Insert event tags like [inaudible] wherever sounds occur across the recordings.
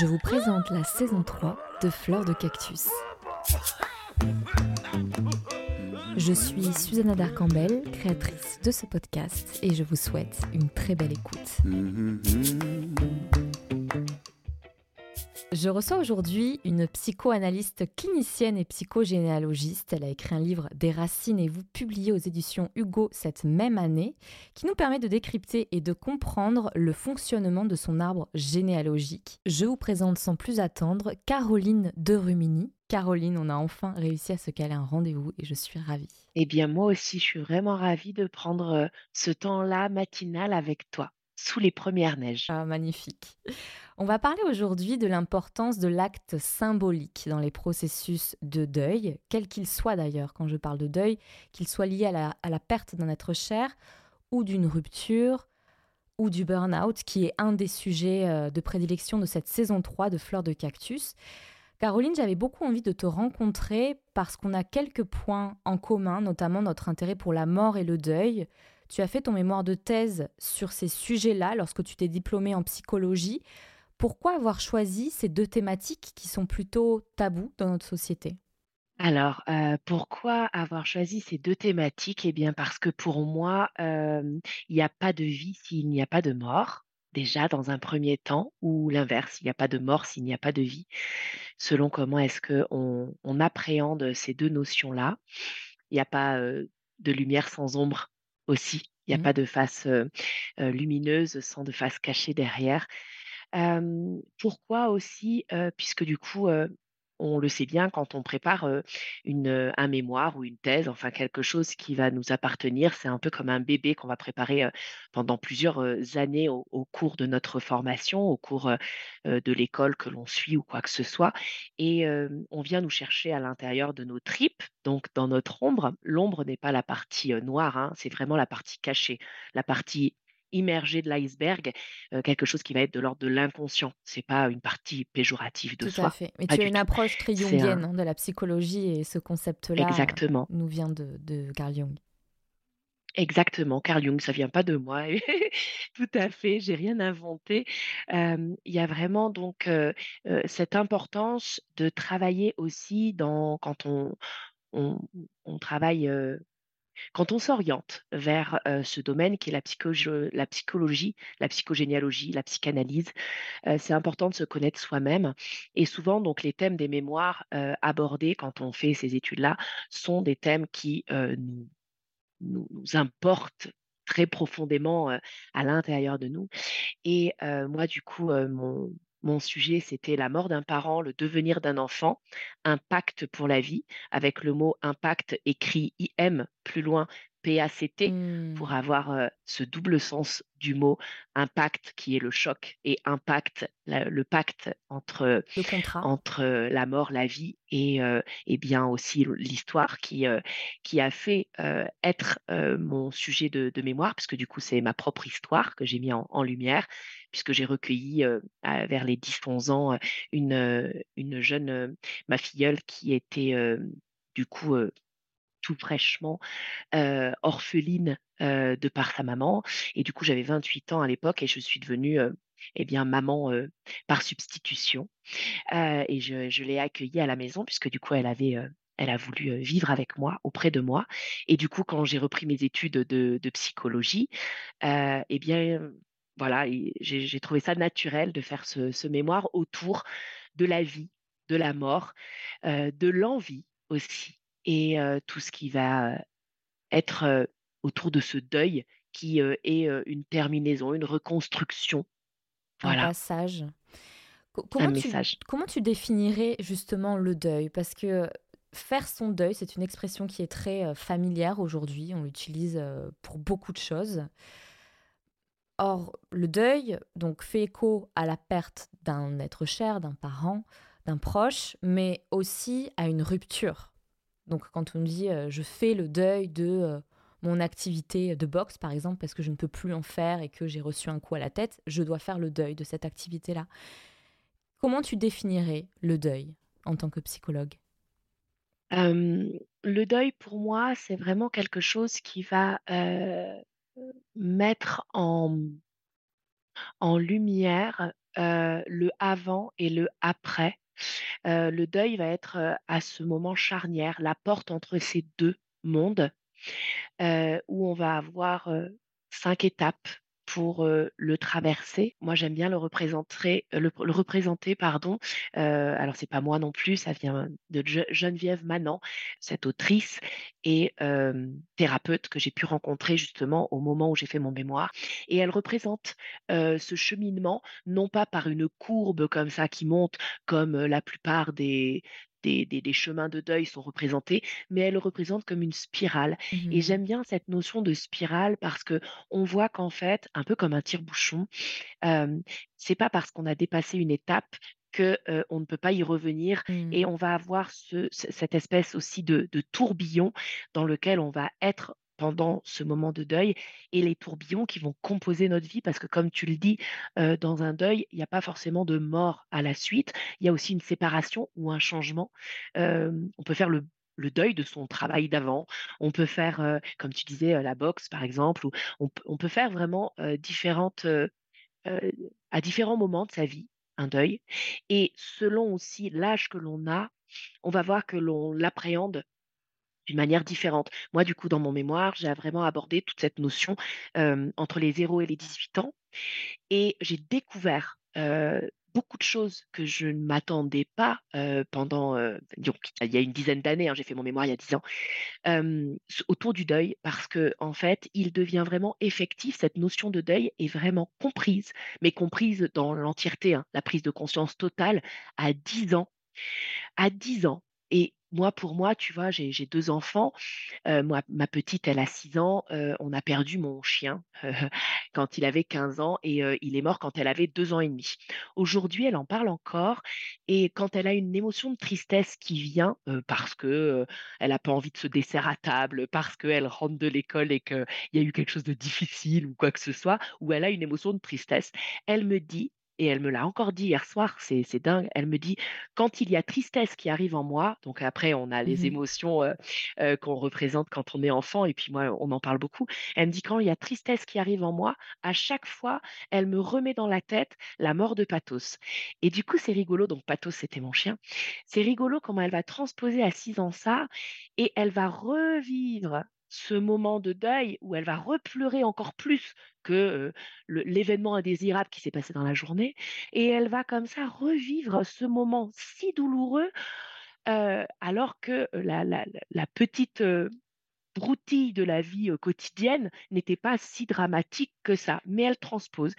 Je vous présente la saison 3 de Fleur de Cactus. Je suis Susanna Darcambel, créatrice de ce podcast, et je vous souhaite une très belle écoute. Je reçois aujourd'hui une psychoanalyste clinicienne et psychogénéalogiste. Elle a écrit un livre Des racines et vous publié aux éditions Hugo cette même année, qui nous permet de décrypter et de comprendre le fonctionnement de son arbre généalogique. Je vous présente sans plus attendre Caroline de Rumini. Caroline, on a enfin réussi à se caler un rendez-vous et je suis ravie. Eh bien, moi aussi, je suis vraiment ravie de prendre euh, ce temps-là matinal avec toi, sous les premières neiges. Ah, magnifique. On va parler aujourd'hui de l'importance de l'acte symbolique dans les processus de deuil, quel qu'il soit d'ailleurs, quand je parle de deuil, qu'il soit lié à la, à la perte d'un être cher ou d'une rupture ou du burn-out, qui est un des sujets euh, de prédilection de cette saison 3 de Fleurs de Cactus. Caroline, j'avais beaucoup envie de te rencontrer parce qu'on a quelques points en commun, notamment notre intérêt pour la mort et le deuil. Tu as fait ton mémoire de thèse sur ces sujets-là lorsque tu t'es diplômée en psychologie. Pourquoi avoir choisi ces deux thématiques qui sont plutôt tabous dans notre société? Alors, euh, pourquoi avoir choisi ces deux thématiques? Eh bien, parce que pour moi, euh, il n'y a pas de vie s'il n'y a pas de mort. Déjà, dans un premier temps, ou l'inverse, il n'y a pas de mort s'il n'y a pas de vie, selon comment est-ce qu'on on appréhende ces deux notions-là. Il n'y a pas euh, de lumière sans ombre aussi. Il n'y a Mhm. pas de face lumineuse sans de face cachée derrière. Pourquoi aussi? Puisque du coup, on le sait bien quand on prépare, une, un mémoire ou une thèse, enfin quelque chose qui va nous appartenir, c'est un peu comme un bébé qu'on va préparer, pendant plusieurs, années au cours de notre formation, au cours, de l'école que l'on suit ou quoi que ce soit et on vient nous chercher à l'intérieur de nos tripes, donc dans notre ombre. L'ombre n'est pas la partie, noire, hein, c'est vraiment la partie cachée, la partie immergée de l'iceberg, quelque chose qui va être de l'ordre de l'inconscient. C'est pas une partie péjorative de Tout à soi. fait. Mais tu as une tout. approche très jungienne un hein, de la psychologie et ce concept-là exactement, nous vient de, de Carl Jung. exactement. Carl Jung, ça vient pas de moi. [laughs] Tout à fait, j'ai rien inventé. Il y a vraiment donc, cette importance de travailler aussi dans quand on on on travaille, Quand on s'oriente vers, ce domaine qui est la psychologie, la psychogénéalogie, la psychanalyse, c'est important de se connaître soi-même et souvent donc les thèmes des mémoires, abordés quand on fait ces études-là sont des thèmes qui, nous nous importent très profondément, à l'intérieur de nous et moi du coup, mon mon sujet c'était la mort d'un parent, le devenir d'un enfant, impact pour la vie avec le mot impact écrit IM plus loin PACT pour Hmm, avoir, ce double sens du mot impact qui est le choc et impact, la le pacte entre, Le entre, la mort, la vie et et bien aussi l'histoire qui, qui a fait, être, mon sujet de de mémoire puisque du coup c'est ma propre histoire que j'ai mis en en lumière puisque j'ai recueilli, à vers les 10-11 ans, une, une jeune, ma filleule qui était, du coup, tout fraîchement orpheline, de par sa maman. Et du coup, j'avais 28 ans à l'époque et je suis devenue, et bien maman, par substitution, et je l'ai accueillie à la maison puisque du coup, elle avait, elle a voulu, vivre avec moi, auprès de moi. Et du coup, quand j'ai repris mes études de psychologie, et bien, voilà j'ai trouvé ça naturel de faire ce mémoire autour de la vie, de la mort, de l'envie aussi et heu, tout ce qui va, être, heu, autour de ce deuil qui, est, une terminaison, une reconstruction. Un Voilà, passage. Co- un Comment tu, message. comment tu définirais justement le deuil? Parce que faire son deuil, c'est une expression qui est très euh, familière aujourd'hui. On l'utilise euh, pour beaucoup de choses. Or, le deuil donc fait écho à la perte d'un être cher, d'un parent, d'un proche, mais aussi à une rupture. Donc, quand on me dit euh, je fais le deuil de euh, mon activité de boxe, par exemple, parce que je ne peux plus en faire et que j'ai reçu un coup à la tête, je dois faire le deuil de cette activité-là. Comment tu définirais le deuil en tant que psychologue? Le deuil, pour moi, c'est vraiment quelque chose qui va mettre en, en lumière le avant et le après. Le deuil va être à ce moment charnière, la porte entre ces deux mondes, où on va avoir cinq étapes pour le traverser. Moi, j'aime bien le représenter, le, représenter, pardon. alors, c'est pas moi non plus, ça vient de Geneviève Manant, cette autrice et thérapeute que j'ai pu rencontrer justement au moment où j'ai fait mon mémoire. Et elle représente ce cheminement, non pas par une courbe comme ça qui monte, comme la plupart des, des, chemins de deuil sont représentés, mais elle représente comme une spirale. Et mmh j'aime bien cette notion de spirale parce que on voit qu'en fait, un peu comme un tire-bouchon, c'est pas parce qu'on a dépassé une étape que on ne peut pas y revenir et mmh. on va avoir cette espèce aussi de, de tourbillon dans lequel on va être pendant ce moment de deuil et les tourbillons qui vont composer notre vie parce que comme tu le dis, dans un deuil, il n'y a pas forcément de mort à la suite, il y a aussi une séparation ou un changement. on peut faire le, deuil de son travail d'avant, on peut faire, comme tu disais, la boxe par exemple, ou on, peut faire vraiment différentes, à différents moments de sa vie, un deuil. Et selon aussi l'âge que l'on a, on va voir que l'on l'appréhende d'une manière différente. Moi, du coup, dans mon mémoire, j'ai vraiment abordé toute cette notion entre les 0 et les 18 ans. Et j'ai découvert beaucoup de choses que je ne m'attendais pas pendant, il y a une dizaine d'années, hein, j'ai fait mon mémoire il y a 10 ans, autour du deuil, parce que en fait, il devient vraiment effectif, cette notion de deuil est vraiment comprise, mais comprise dans l'entièreté, hein, la prise de conscience totale à 10 ans. À 10 ans. Et moi, pour moi, tu vois, j'ai deux enfants. moi, ma petite, elle a 6 ans. on a perdu mon chien [laughs] quand il avait 15 ans et il est mort quand elle avait 2 ans et demi. Aujourd'hui, elle en parle encore et quand elle a une émotion de tristesse qui vient parce que elle n'a pas envie de se dessert à table, parce qu'elle rentre de l'école et qu'il y a eu quelque chose de difficile ou quoi que ce soit, ou elle a une émotion de tristesse, elle me dit et elle me l'a encore dit hier soir, c'est dingue. Elle me dit quand il y a tristesse qui arrive en moi, donc après on a les mmh émotions qu'on représente quand on est enfant, et puis moi on en parle beaucoup. Elle me dit quand il y a tristesse qui arrive en moi, à chaque fois elle me remet dans la tête la mort de Pathos. Et du coup c'est rigolo, donc Pathos c'était mon chien. C'est rigolo comment elle va transposer à 6 ans ça, et elle va revivre ce moment de deuil où elle va repleurer encore plus que l'événement indésirable qui s'est passé dans la journée, et elle va comme ça revivre ce moment si douloureux, alors que la, petite broutille de la vie quotidienne n'était pas si dramatique que ça, mais elle transpose.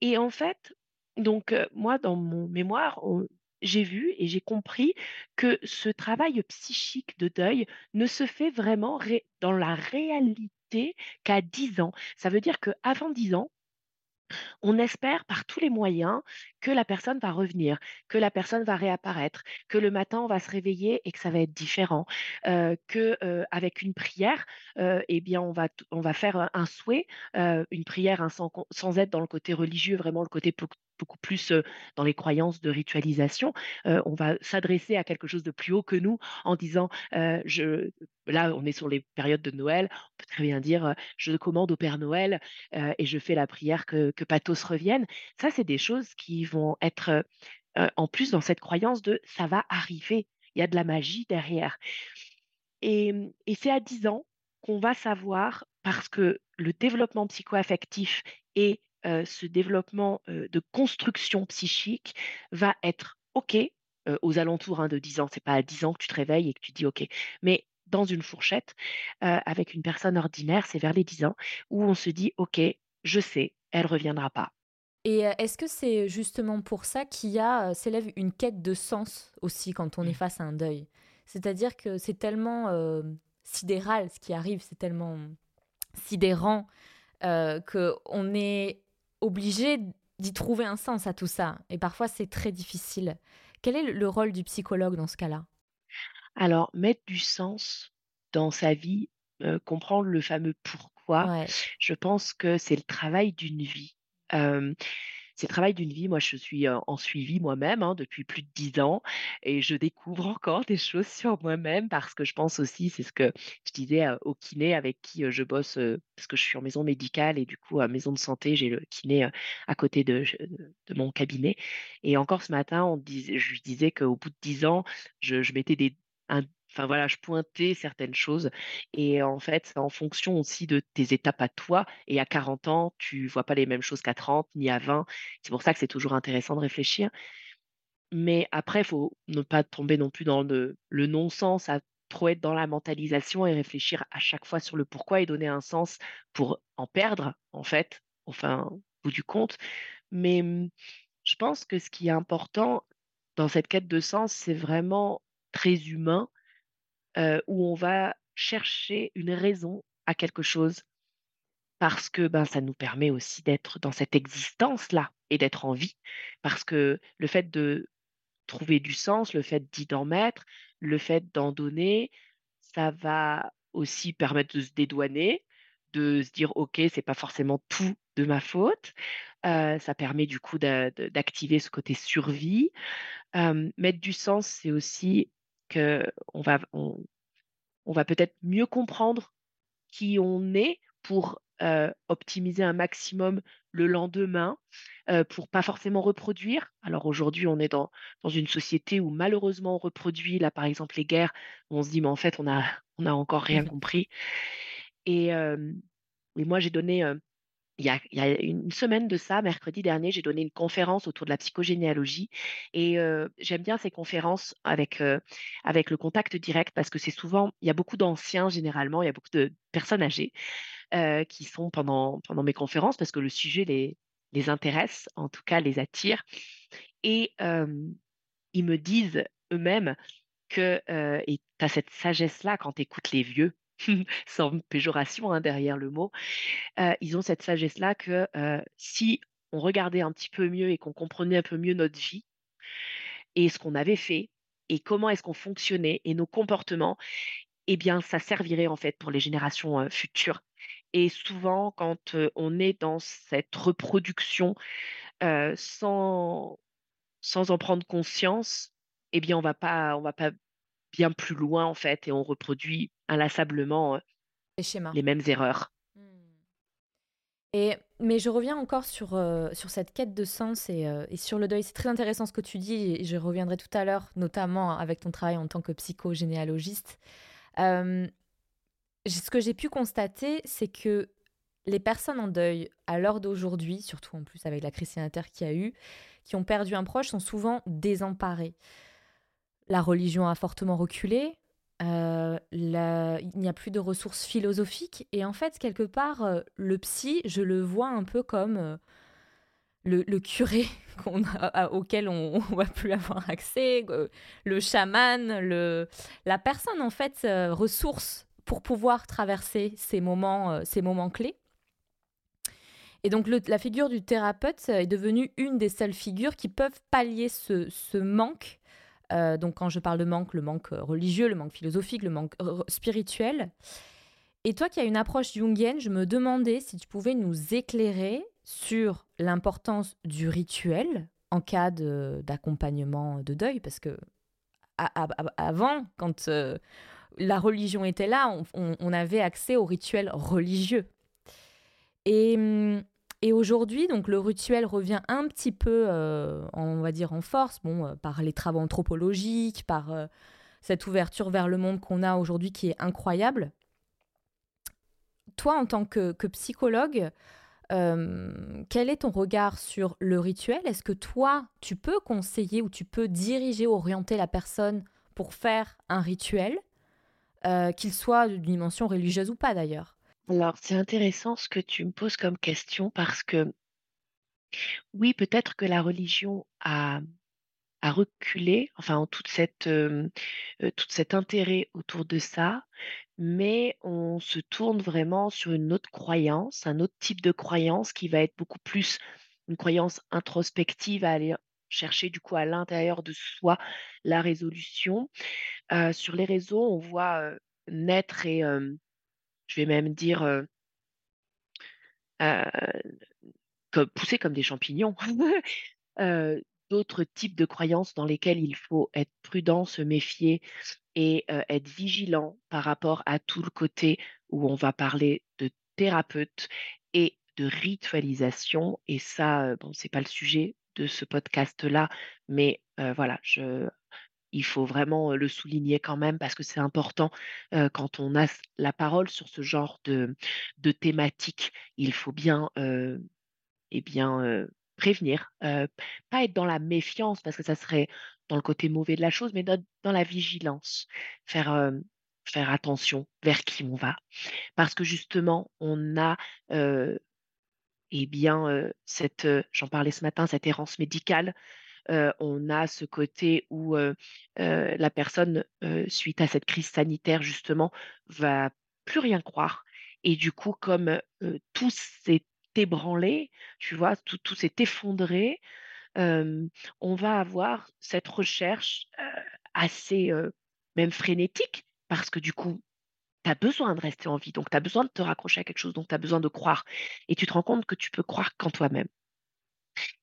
Et en fait, donc moi, dans mon mémoire, j'ai vu et j'ai compris que ce travail psychique de deuil ne se fait vraiment dans la réalité qu'à 10 ans. Ça veut dire qu'avant 10 ans, on espère par tous les moyens que la personne va revenir, que la personne va réapparaître, que le matin on va se réveiller et que ça va être différent, euh, que euh, avec une prière, euh, eh bien on va on va faire un souhait, une prière sans, sans, être dans le côté religieux, vraiment le côté beaucoup plus dans les croyances de ritualisation. on va s'adresser à quelque chose de plus haut que nous en disant, je, là on est sur les périodes de Noël, on peut très bien dire, je commande au Père Noël et je fais la prière que, que Pathos revienne. Ça, c'est des choses qui vont être en plus dans cette croyance de ça va arriver, il y a de la magie derrière. Et, et c'est à 10 ans qu'on va savoir, parce que le développement psychoaffectif et ce développement de construction psychique va être OK aux alentours hein, de 10 ans. C'est pas à 10 ans que tu te réveilles et que tu dis OK. Mais dans une fourchette, avec une personne ordinaire, c'est vers les 10 ans où on se dit OK, je sais, elle reviendra pas. Et est-ce que c'est justement pour ça qu'il y a s'élève une quête de sens aussi quand on est mmh. face à un deuil? C'est-à-dire que c'est tellement sidéral ce qui arrive, c'est tellement sidérant qu'on est obligé d'y trouver un sens à tout ça. Et parfois, c'est très difficile. Quel est le rôle du psychologue dans ce cas-là? Alors, mettre du sens dans sa vie, comprendre le fameux pourquoi, je pense que c'est le travail d'une vie. C'est le travail d'une vie. Moi, je suis en suivi moi-même hein, depuis plus de dix ans et je découvre encore des choses sur moi-même parce que je pense aussi, c'est ce que je disais au kiné avec qui je bosse, parce que je suis en maison médicale et du coup, à maison de santé, j'ai le kiné à côté de, mon cabinet. Et encore ce matin, je lui disais qu'au bout de dix ans, je, je mettais des, un, Enfin voilà, je pointais certaines choses. Et en fait, c'est en fonction aussi de tes étapes à toi. Et à 40 ans, tu vois pas les mêmes choses qu'à 30 ni à 20. C'est pour ça que c'est toujours intéressant de réfléchir. Mais après, il faut ne pas tomber non plus dans le, non-sens, à trop être dans la mentalisation et réfléchir à chaque fois sur le pourquoi et donner un sens pour en perdre, en fait, enfin, au bout du compte. Mais mmh, je pense que ce qui est important dans cette quête de sens, c'est vraiment très humain où on va chercher une raison à quelque chose parce que ben, ça nous permet aussi d'être dans cette existence-là et d'être en vie. Parce que le fait de trouver du sens, le fait d'y en mettre, le fait d'en donner, ça va aussi permettre de se dédouaner, de se dire ok, c'est pas forcément tout de ma faute. ça permet du coup d'activer ce côté survie. mettre du sens, c'est aussi on va, on, va peut-être mieux comprendre qui on est pour optimiser un maximum le lendemain, pour pas forcément reproduire. Alors aujourd'hui, on est dans, dans une société où malheureusement on reproduit, là par exemple les guerres, on se dit mais en fait on a, on a encore rien mmh compris. Et, et moi j'ai donné il y, a, une semaine de ça, mercredi dernier, j'ai donné une conférence autour de la psychogénéalogie et j'aime bien ces conférences avec, avec le contact direct parce que c'est souvent, il y a beaucoup d'anciens généralement, il y a beaucoup de personnes âgées qui sont pendant, pendant mes conférences parce que le sujet les, les intéresse, en tout cas les attire. Et ils me disent eux-mêmes que, et tu as cette sagesse-là quand tu écoutes les vieux, [laughs] sans péjoration hein, derrière le mot, ils ont cette sagesse-là que si on regardait un petit peu mieux et qu'on comprenait un peu mieux notre vie et ce qu'on avait fait et comment est-ce qu'on fonctionnait et nos comportements, eh bien, ça servirait en fait pour les générations futures. Et souvent, quand on est dans cette reproduction sans, sans en prendre conscience, eh bien, on va pas, on va pas bien plus loin en fait et on reproduit inlassablement les schémas. les mêmes erreurs. Mmh. Et, mais je reviens encore sur, sur cette quête de sens et, et sur le deuil. C'est très intéressant ce que tu dis et je reviendrai tout à l'heure, notamment avec ton travail en tant que psychogénéalogiste. ce que j'ai pu constater, c'est que les personnes en deuil, à l'heure d'aujourd'hui, surtout en plus avec la crise sanitaire qu'il y a eu, qui ont perdu un proche, sont souvent désemparées la religion a fortement reculé, euh, il n'y a plus de ressources philosophiques. Et en fait, quelque part, euh, le psy, je le vois un peu comme euh, le, curé [laughs] auquel on [laughs] ne va plus avoir accès, le chaman, le, la personne, en fait, ressource pour pouvoir traverser ces moments, ces moments clés. Et donc la figure du thérapeute est devenue une des seules figures qui peuvent pallier ce, ce manque euh, donc quand je parle de manque, le manque euh, religieux, le manque philosophique, le manque spirituel. Et toi qui as une approche jungienne, je me demandais si tu pouvais nous éclairer sur l'importance du rituel en cas d'accompagnement de, deuil, parce que avant, quand euh, la religion était là, on, avait accès au rituel religieux. Et hum, et aujourd'hui, donc le rituel revient un petit peu, euh, on va dire, en force, bon, euh, par les travaux anthropologiques, par euh, cette ouverture vers le monde qu'on a aujourd'hui qui est incroyable. Toi, en tant que, psychologue, quel est ton regard sur le rituel? Est-ce que toi, tu peux conseiller ou tu peux diriger, orienter la personne pour faire un rituel, qu'il soit d'une dimension religieuse ou pas d'ailleurs? Alors, c'est intéressant ce que tu me poses comme question parce que oui, peut-être que la religion a, a reculé, enfin, en toute cette, tout cet intérêt autour de ça, mais on se tourne vraiment sur une autre croyance, un autre type de croyance qui va être beaucoup plus une croyance introspective à aller chercher du coup à l'intérieur de soi la résolution. Heu, sur les réseaux, on voit, heu, naître et hem, je vais même dire, heu heu, comme pousser comme des champignons, heu, [laughs] d'autres types de croyances dans lesquelles il faut être prudent, se méfier et heu, être vigilant par rapport à tout le côté où on va parler de thérapeute et de ritualisation. Et ça, heu, bon, c'est pas le sujet de ce podcast-là, mais voilà, je il faut vraiment, le souligner quand même parce que c'est important, quand on a la parole sur ce genre de thématique. Il faut bien, et bien, prévenir, pas être dans la méfiance parce que ça serait dans le côté mauvais de la chose, mais dans la vigilance. Faire, faire attention vers qui on va. Parce que justement, on a, et bien, j'en parlais ce matin, cette errance médicale, on a ce côté où, la personne, suite à cette crise sanitaire justement, va plus rien croire et du coup comme, tout s'est ébranlé, tu vois? Tout tout s'est effondré, on va avoir cette recherche, assez, même frénétique parce que du coup, tu as besoin de rester en vie, donc tu as besoin de te raccrocher à quelque chose, donc tu as besoin de croire et tu te rends compte que tu peux croire qu'en toi-même.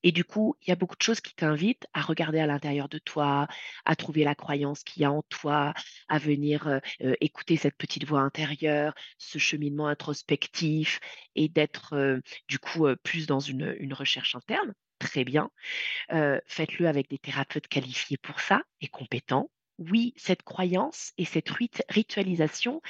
Et du coup, il y a beaucoup de choses qui t'invitent à regarder à l'intérieur de toi, à trouver la croyance qu'il y a en toi, à venir, heu heu, écouter cette petite voix intérieure, ce cheminement introspectif et d'être, heu, du coup, plus dans une, une recherche interne. Très bien. Faites-le avec des thérapeutes qualifiés pour ça et compétents. Oui, cette croyance et cette ritualisation,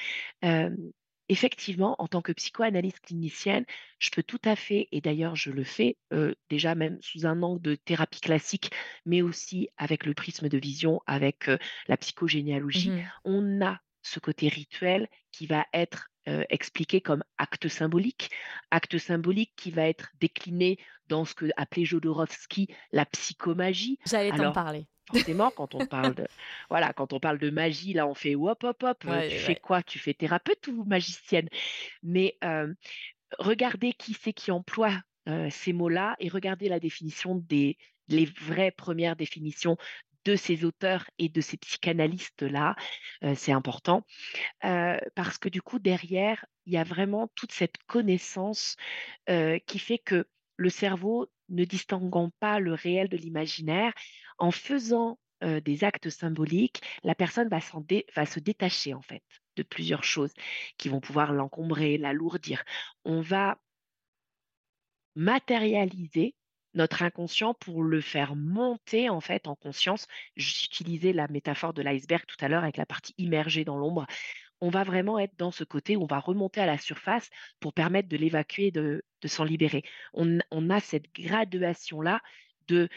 effectivement, en tant que psychoanalyste clinicienne, je peux tout à fait et d'ailleurs je le fais, heu, déjà même sous un angle de thérapie classique, mais aussi avec le prisme de vision, avec, heu, la psychogénéalogie. Mmh On a ce côté rituel qui va être, heu, expliqué comme acte symbolique. Acte symbolique qui va être décliné dans ce que appelait Jodorowsky la psychomagie. J'allais t'en parler. Forcément, quand on parle de [laughs] voilà, quand on parle de magie, là, on fait: «Hop, hop, hop, heu, tu Ouais, fais quoi? Tu fais thérapeute ou magicienne?» mais regardez qui c'est qui emploie, ces mots-là et regardez la définition des les vraies premières définitions de ces auteurs et de ces psychanalystes-là, heu, c'est important, heu, parce que du coup derrière, il y a vraiment toute cette connaissance, qui fait que le cerveau, ne distinguant pas le réel de l'imaginaire, en faisant, heu, des actes symboliques, la personne va va se détacher en fait de plusieurs choses qui vont pouvoir l'encombrer, l'alourdir. On va matérialiser notre inconscient pour le faire monter en fait en conscience. J'utilisais la métaphore de l'iceberg tout à l'heure avec la partie immergée dans l'ombre. On va vraiment être dans ce côté où on va remonter à la surface pour permettre de l'évacuer, de s'en libérer. On a cette graduation-là de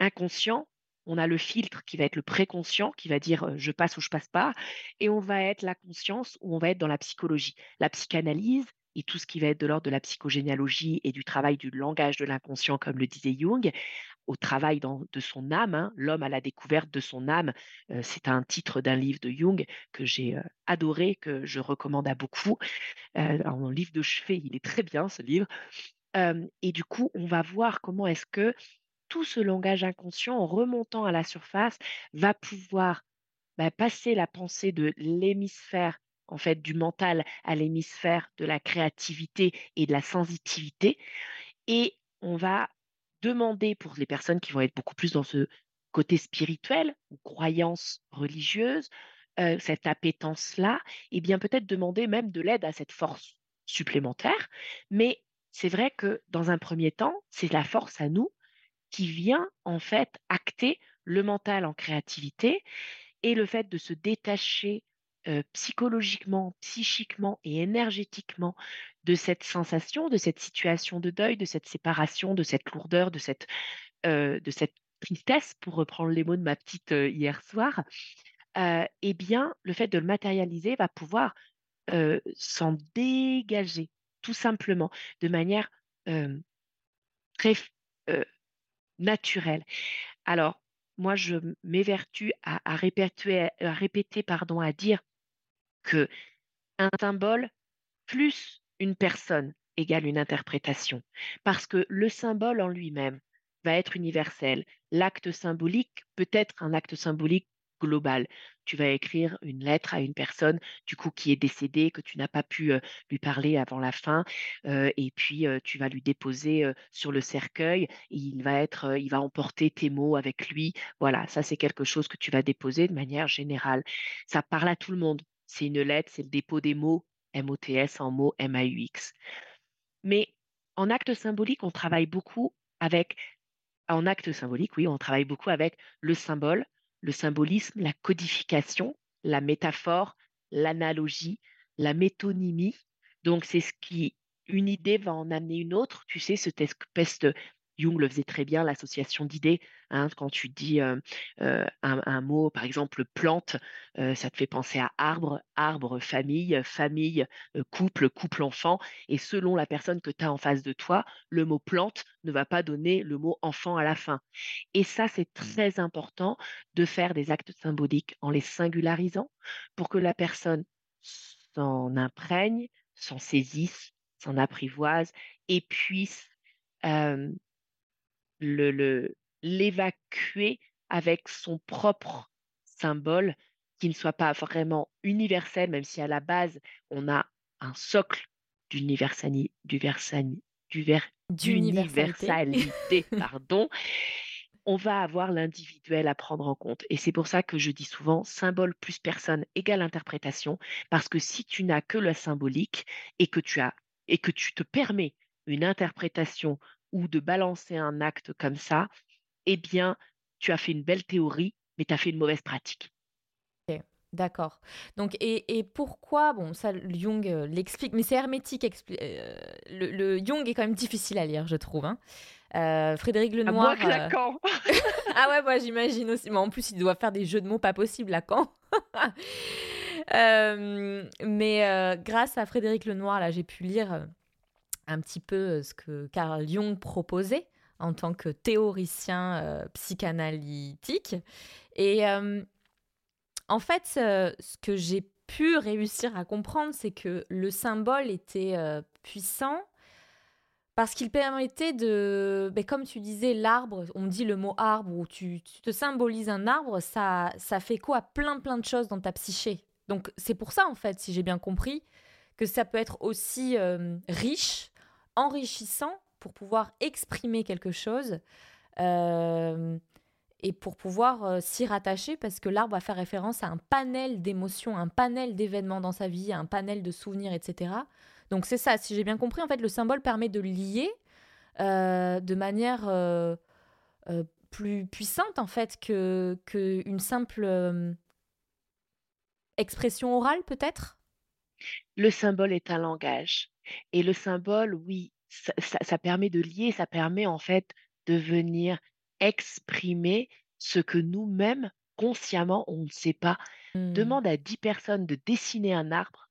inconscient, on a le filtre qui va être le préconscient, qui va dire, heu: «Je passe ou je passe pas» et on va être la conscience où on va être dans la psychologie. La psychanalyse et tout ce qui va être de l'ordre de la psychogénéalogie et du travail du langage de l'inconscient, comme le disait Jung, au travail de son âme, hein, l'homme à la découverte de son âme, heu, c'est un titre d'un livre de Jung que j'ai, heu, adoré, que je recommande à beaucoup. Mon livre de chevet, il est très bien ce livre. Hem et du coup, on va voir comment est-ce que tout ce langage inconscient, en remontant à la surface, va pouvoir, bah, passer la pensée de l'hémisphère, en fait, du mental à l'hémisphère de la créativité et de la sensitivité et on va demander pour les personnes qui vont être beaucoup plus dans ce côté spirituel ou croyance religieuse, heu, cette appétence-là et bien peut-être demander même de l'aide à cette force supplémentaire. Mais c'est vrai que dans un premier temps, c'est la force à nous qui vient en fait acter le mental en créativité et le fait de se détacher, heu, psychologiquement, psychiquement et énergétiquement de cette sensation, de cette situation de deuil, de cette séparation, de cette lourdeur, de cette, heu, de cette tristesse, pour reprendre les mots de ma petite, heu, hier soir, et bien, le fait de le matérialiser va pouvoir, s'en dégager, tout simplement, de manière, très naturelle. Alors, moi, je m'évertue à à répéter, pardon, à dire que un symbole plus une personne égale une interprétation. Parce que le symbole en lui-même va être universel. L'acte symbolique peut être un acte symbolique global. Tu vas écrire une lettre à une personne, du coup, qui est décédée, que tu n'as pas pu lui parler avant la fin, et puis tu vas lui déposer sur le cercueil. Il va être, il va emporter tes mots avec lui. Voilà, ça c'est quelque chose que tu vas déposer de manière générale. Ça parle à tout le monde. C'est une lettre, c'est le dépôt des mots, M-O-T-S en mots M-A-U-X. Mais en acte symbolique, on travaille beaucoup avec, en acte symbolique, oui, on travaille beaucoup avec le symbole, le symbolisme, la codification, la métaphore, l'analogie, la métonymie. Donc, c'est ce qui, une idée va en amener une autre. Tu sais, cette espèce de, Jung le faisait très bien, l'association d'idées. Hein, quand tu dis un, mot, par exemple plante, ça te fait penser à arbre, arbre, famille, famille, couple, couple-enfant. Et selon la personne que tu as en face de toi, le mot plante ne va pas donner le mot enfant à la fin. Et ça, c'est mmh. très important de faire des actes symboliques en les singularisant pour que la personne s'en imprègne, s'en saisisse, s'en apprivoise et puisse le, l'évacuer avec son propre symbole qui ne soit pas vraiment universel, même si à la base on a un socle d'universalité, d'universalité, pardon, on va avoir l'individuel à prendre en compte. Et c'est pour ça que je dis souvent symbole plus personne égale interprétation, parce que si tu n'as que le symbolique et que tu as et que tu te permets une interprétation ou de balancer un acte comme ça, eh bien, tu as fait une belle théorie, mais tu as fait une mauvaise pratique. D'accord. Donc, et, pourquoi, bon, ça, Jung euh, l'explique, mais c'est hermétique. Euh, le, Jung est quand même difficile à lire, je trouve. Hein. Euh, Frédéric Lenoir. À Lacan. [laughs] ah ouais, moi j'imagine aussi. Mais en plus, il doit faire des jeux de mots pas possibles, Lacan. [laughs] mais grâce à Frédéric Lenoir, là, j'ai pu lire un petit peu ce que Carl Jung proposait en tant que théoricien psychanalytique. Et en fait, ce que j'ai pu réussir à comprendre, c'est que le symbole était puissant parce qu'il permettait de, ben, comme tu disais, l'arbre, on dit le mot arbre, ou tu, te symbolises un arbre, ça, ça fait quoi? Plein plein de choses dans ta psyché. Donc c'est pour ça, en fait, si j'ai bien compris, que ça peut être aussi riche enrichissant pour pouvoir exprimer quelque chose euh, et pour pouvoir euh, s'y rattacher parce que l'arbre va faire référence à un panel d'émotions, un panel d'événements dans sa vie, un panel de souvenirs, etc. Donc c'est ça, si j'ai bien compris, en fait, le symbole permet de lier euh, de manière plus puissante en fait que qu'une simple expression orale peut-être? Le symbole est un langage. Et le symbole, oui, ça, permet de lier, ça permet en fait de venir exprimer ce que nous-mêmes, consciemment, on ne sait pas. Mmh. Demande à dix personnes de dessiner un arbre,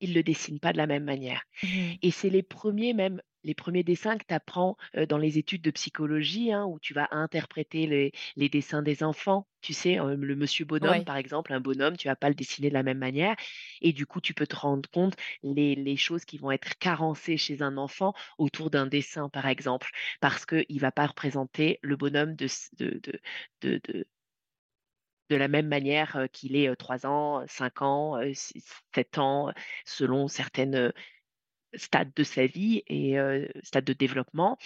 ils ne le dessinent pas de la même manière. Mmh. Et c'est les premiers même les premiers dessins que tu apprends dans les études de psychologie, hein, où tu vas interpréter les, dessins des enfants. Tu sais, le monsieur bonhomme, par exemple, un bonhomme, tu vas pas le dessiner de la même manière. Et du coup, tu peux te rendre compte les, les choses qui vont être carencées chez un enfant autour d'un dessin, par exemple, parce qu'il ne va pas représenter le bonhomme de, de, de, de, de la même manière qu'il est 3 ans, 5 ans, 7 ans, selon certaines stade de sa vie et stade de développement.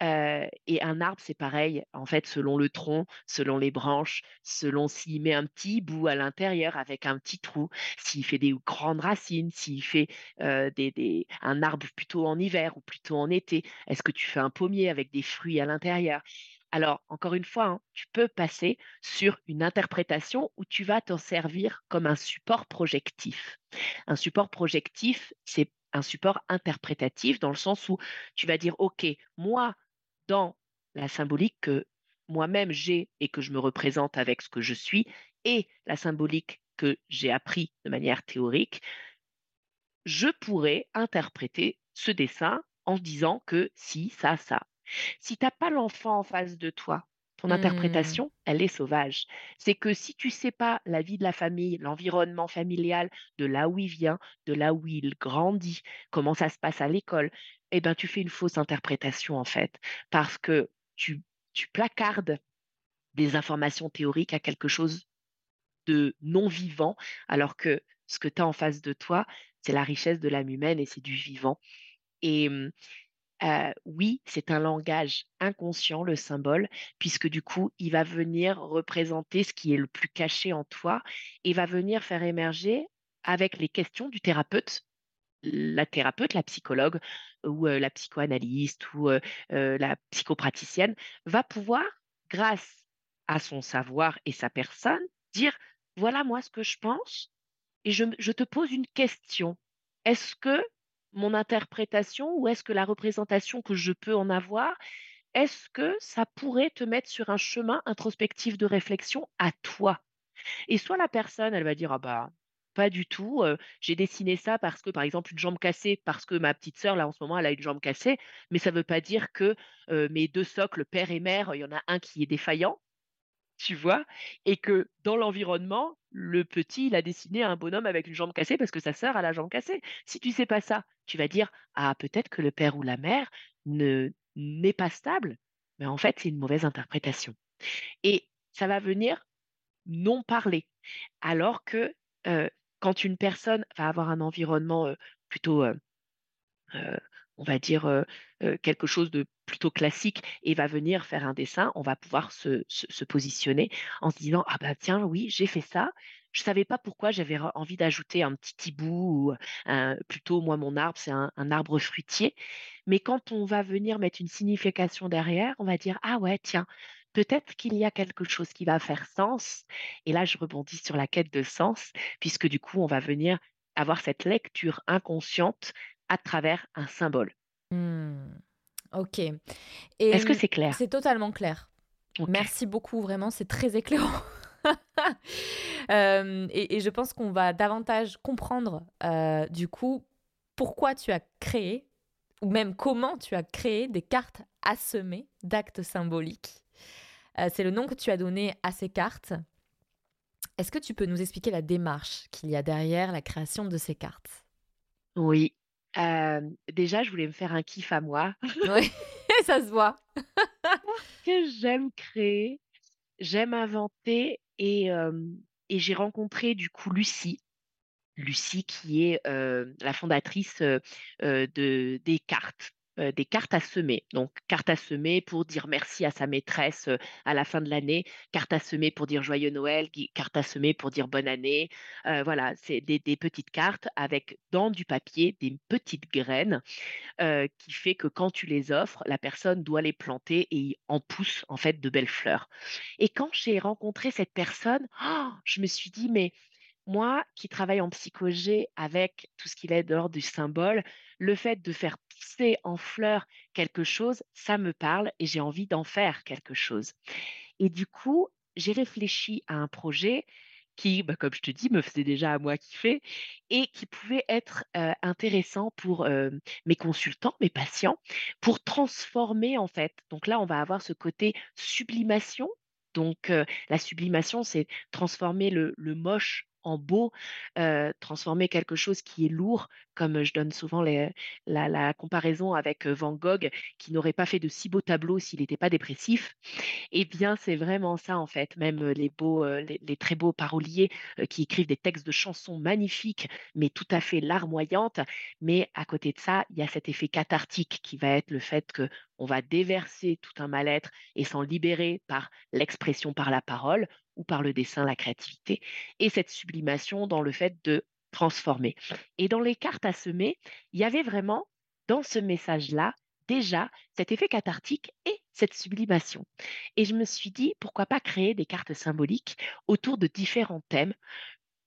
et un arbre, c'est pareil, en fait, selon le tronc, selon les branches, selon s'il met un petit bout à l'intérieur avec un petit trou, s'il fait des grandes racines, s'il fait des, un arbre plutôt en hiver ou plutôt en été. Est-ce que tu fais un pommier avec des fruits à l'intérieur? Alors, encore une fois, hein, tu peux passer sur une interprétation où tu vas t'en servir comme un support projectif. Un support projectif, c'est un support interprétatif dans le sens où tu vas dire, OK, moi, dans la symbolique que moi-même j'ai et que je me représente avec ce que je suis, et la symbolique que j'ai appris de manière théorique, je pourrais interpréter ce dessin en disant que si, ça, ça. Si tu n'as pas l'enfant en face de toi ton Mmh. interprétation, elle est sauvage. C'est que si tu sais pas la vie de la famille, l'environnement familial, de là où il vient, de là où il grandit, comment ça se passe à l'école, eh ben, tu fais une fausse interprétation en fait, parce que tu, tu placardes des informations théoriques à quelque chose de non vivant, alors que ce que tu as en face de toi, c'est la richesse de l'âme humaine et c'est du vivant. Et Heu, oui, c'est un langage inconscient, le symbole, puisque du coup, il va venir représenter ce qui est le plus caché en toi et va venir faire émerger avec les questions du thérapeute, la thérapeute, la psychologue ou heu, la psychoanalyste ou heu, la psychopraticienne va pouvoir, grâce à son savoir et sa personne, dire: «Voilà moi ce que je pense et je te pose une question. Est-ce que mon interprétation ou est-ce que la représentation que je peux en avoir, est-ce que ça pourrait te mettre sur un chemin introspectif de réflexion à toi? Et soit la personne, elle va dire: «Ah bah, pas du tout, j'ai dessiné ça parce que, par exemple, une jambe cassée, parce que ma petite sœur, là, en ce moment, elle a une jambe cassée, mais ça ne veut pas dire que, mes 2 socles, père et mère, il y en a un qui est défaillant». Tu vois? Et que dans l'environnement, le petit, il a dessiné un bonhomme avec une jambe cassée parce que sa sœur a la jambe cassée. Si tu sais pas ça, tu vas dire: «Ah peut-être que le père ou la mère ne n'est pas stable», mais en fait, c'est une mauvaise interprétation et ça va venir non parler. Alors que, heu, quand une personne va avoir un environnement, heu, plutôt, heu, on va dire, quelque chose de plutôt classique et va venir faire un dessin, on va pouvoir se positionner en se disant: «Ah bah tiens, oui, j'ai fait ça. Je savais pas pourquoi j'avais envie d'ajouter un petit hibou ou un» plutôt moi mon arbre, c'est un un arbre fruitier. Mais quand on va venir mettre une signification derrière, on va dire: «Ah ouais, tiens, peut-être qu'il y a quelque chose qui va faire sens» et là, je rebondis sur la quête de sens puisque du coup, on va venir avoir cette lecture inconsciente à travers un symbole. Mmh. OK Est-ce que mmh, c'est clair? c'est totalement clair. Merci beaucoup, vraiment, c'est très éclairant. Hem [laughs] et et je pense qu'on va davantage comprendre, heu, du coup, pourquoi tu as créé ou même comment tu as créé des cartes à semer d'actes symboliques. Heu, c'est le nom que tu as donné à ces cartes. Est-ce que tu peux nous expliquer la démarche qu'il y a derrière la création de ces cartes? Oui. Déjà, je voulais me faire un kiff à moi Oui, [laughs] ça se voit. [laughs] que j'aime créer, j'aime inventer et j'ai rencontré du coup Lucie. Lucie qui est, la fondatrice, de des cartes, heu, des cartes à semer. Donc cartes à semer pour dire merci à sa maîtresse, heu, à la fin de l'année, cartes à semer pour dire joyeux Noël, cartes à semer pour dire bonne année. Heu, voilà, c'est des petites cartes avec dans du papier des petites graines, qui fait que quand tu les offres, la personne doit les planter et en pousse en fait de belles fleurs. Et quand j'ai rencontré cette personne, oh, je me suis dit: «Mais moi qui travaille en psychogé avec tout ce qui va être de l'ordre du symbole, le fait de faire pousser en fleurs quelque chose, ça me parle et j'ai envie d'en faire quelque chose. Et du coup, j'ai réfléchi à un projet qui, bah, comme je te dis, me faisait déjà à moi kiffer et qui pouvait être euh, intéressant pour euh, mes consultants, mes patients, pour transformer en fait. Donc là, on va avoir ce côté sublimation. Donc euh, la sublimation, c'est transformer le moche en beau, transformer quelque chose qui est lourd, comme, je donne souvent la comparaison avec, Van Gogh qui n'aurait pas fait de si beaux tableaux s'il n'était pas dépressif. Eh bien, c'est vraiment ça, en fait. Même, les beaux, les très beaux paroliers, qui écrivent des textes de chansons magnifiques, mais tout à fait larmoyantes. Mais à côté de ça, il y a cet effet cathartique qui va être le fait qu'on va déverser tout un mal-être et s'en libérer par l'expression, par la parole ou par le dessin, la créativité et cette sublimation dans le fait de transformer. Et dans les cartes à semer, il y avait vraiment, dans ce message-là, déjà cet effet cathartique et cette sublimation. Et je me suis dit, pourquoi pas créer des cartes symboliques autour de différents thèmes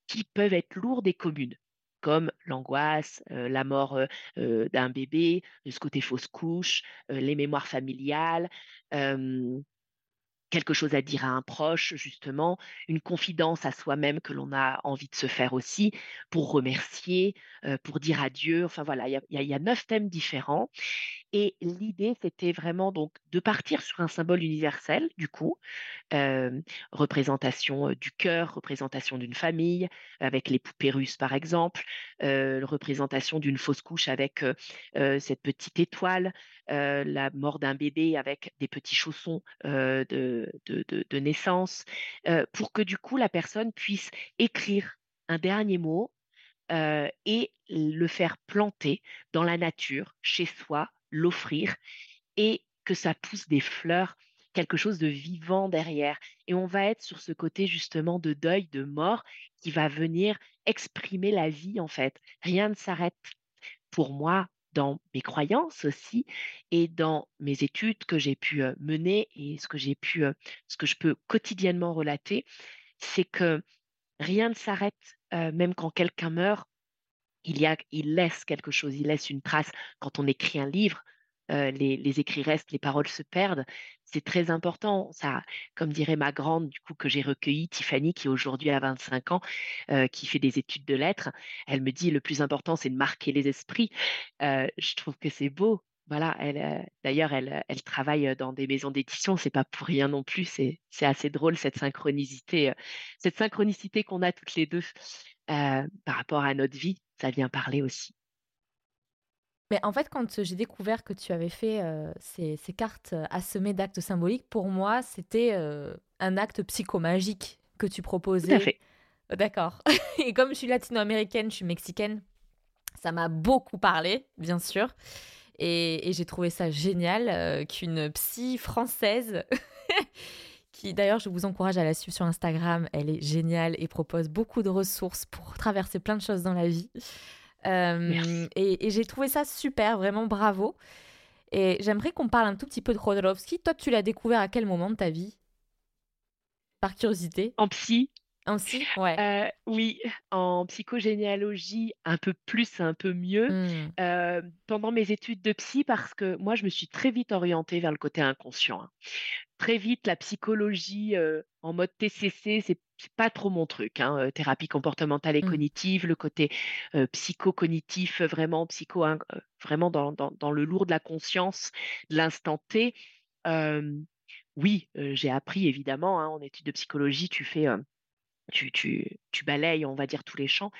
qui peuvent être lourdes et communes comme l'angoisse, euh, la mort euh, euh, d'un bébé, ce côté fausse couche, les mémoires familiales, quelque chose à dire à un proche, justement, une confidence à soi-même que l'on a envie de se faire aussi, pour remercier, euh, pour dire adieu. Enfin voilà, il y a, neuf thèmes différents Et l'idée, c'était vraiment donc de partir sur un symbole universel, du coup, représentation du cœur, représentation d'une famille, avec les poupées russes par exemple, représentation d'une fausse couche avec cette petite étoile, la mort d'un bébé avec des petits chaussons de, de, de, naissance, pour que du coup la personne puisse écrire un dernier mot et le faire planter dans la nature, chez soi, l'offrir et que ça pousse des fleurs, quelque chose de vivant derrière. Et on va être sur ce côté justement de deuil, de mort, qui va venir exprimer la vie en fait. Rien ne s'arrête. Pour moi, dans mes croyances aussi et dans mes études que j'ai pu mener et ce que j'ai pu, ce que je peux quotidiennement relater, c'est que rien ne s'arrête, même quand quelqu'un meurt, il, y laisse quelque chose, il laisse une trace. Quand on écrit un livre, les, écrits restent, les paroles se perdent. C'est très important. Ça, comme dirait ma grande, du coup, que j'ai recueillie, Tiffany, qui aujourd'hui a 25 ans, qui fait des études de lettres, elle me dit le plus important, c'est de marquer les esprits. je trouve que c'est beau. Voilà, d'ailleurs, elle, elle, travaille dans des maisons d'édition, c'est pas pour rien non plus, c'est, assez drôle cette synchronicité, cette synchronicité qu'on a toutes les deux par rapport à notre vie, ça vient parler aussi. Mais en fait, quand j'ai découvert que tu avais fait ces, ces, cartes assemées d'actes symboliques, pour moi, c'était un acte psychomagique que tu proposais. Tout à fait. D'accord. [laughs] Et comme je suis latino-américaine, je suis mexicaine, ça m'a beaucoup parlé, bien sûr. Et, j'ai trouvé ça génial euh, qu'une psy française, [laughs] d'ailleurs je vous encourage à la suivre sur Instagram, elle est géniale et propose beaucoup de ressources pour traverser plein de choses dans la vie. Euh, et, j'ai trouvé ça super, vraiment bravo. Et j'aimerais qu'on parle un tout petit peu de Khodorowsky. Toi, tu l'as découvert à quel moment de ta vie? Par curiosité En psy, ainsi? Ouais. oui, en psychogénéalogie, un peu plus, un peu mieux. Mmh. pendant mes études de psy, parce que moi, je me suis très vite orientée vers le côté inconscient. Hein. Très vite, la psychologie en mode TCC, c'est pas trop mon truc. Hein, thérapie comportementale et mmh. cognitive, le côté psychocognitif, vraiment psycho, vraiment dans, dans, le lourd de la conscience, de l'instant T. oui, j'ai appris évidemment hein, en études de psychologie, tu fais tu, tu, tu balayes, on va dire, tous les champs.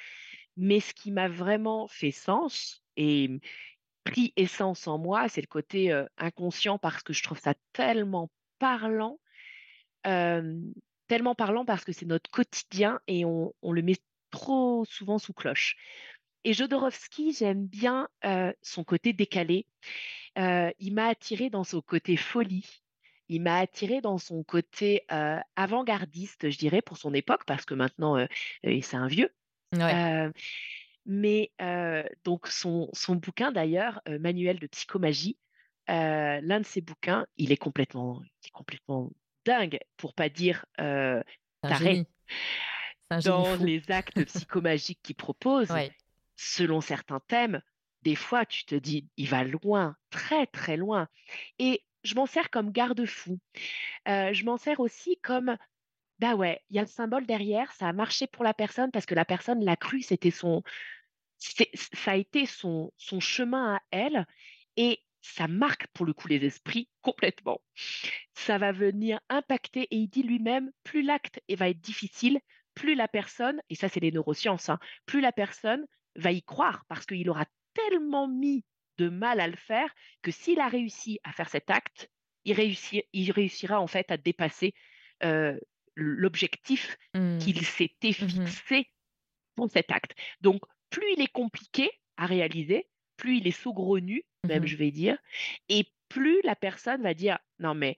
Mais ce qui m'a vraiment fait sens et pris essence en moi, c'est le côté inconscient parce que je trouve ça tellement parlant, tellement parlant parce que c'est notre quotidien et on, on, le met trop souvent sous cloche. Et Jodorowsky, j'aime bien son côté décalé. il m'a attiré dans son côté folie il m'a attiré dans son côté avant-gardiste, je dirais, pour son époque, parce que maintenant, c'est un vieux. mais donc son, son bouquin d'ailleurs, Manuel de psychomagie, l'un de ses bouquins, il est complètement, complètement dingue, pour pas dire taré, dans les actes psychomagiques qu'il [laughs] propose. Selon certains thèmes, des fois, tu te dis, il va loin, très très loin. Et je m'en sers comme garde-fou. je m'en sers aussi comme, bah ouais, il y a le symbole derrière, ça a marché pour la personne parce que la personne l'a cru, c'était son, ça a été son, son chemin à elle et ça marque pour le coup les esprits [laughs] complètement. Ça va venir impacter et il dit lui-même, plus l'acte va être difficile, plus la personne, et ça c'est les neurosciences, hein, plus la personne va y croire parce qu'il aura tellement mis de mal à le faire que s'il a réussi à faire cet acte, il, il réussira en fait à dépasser l'objectif mmh. qu'il s'était mmh fixé pour cet acte. Donc, plus il est compliqué à réaliser, plus il est saugrenu, même mmh je vais dire, et plus la personne va dire non mais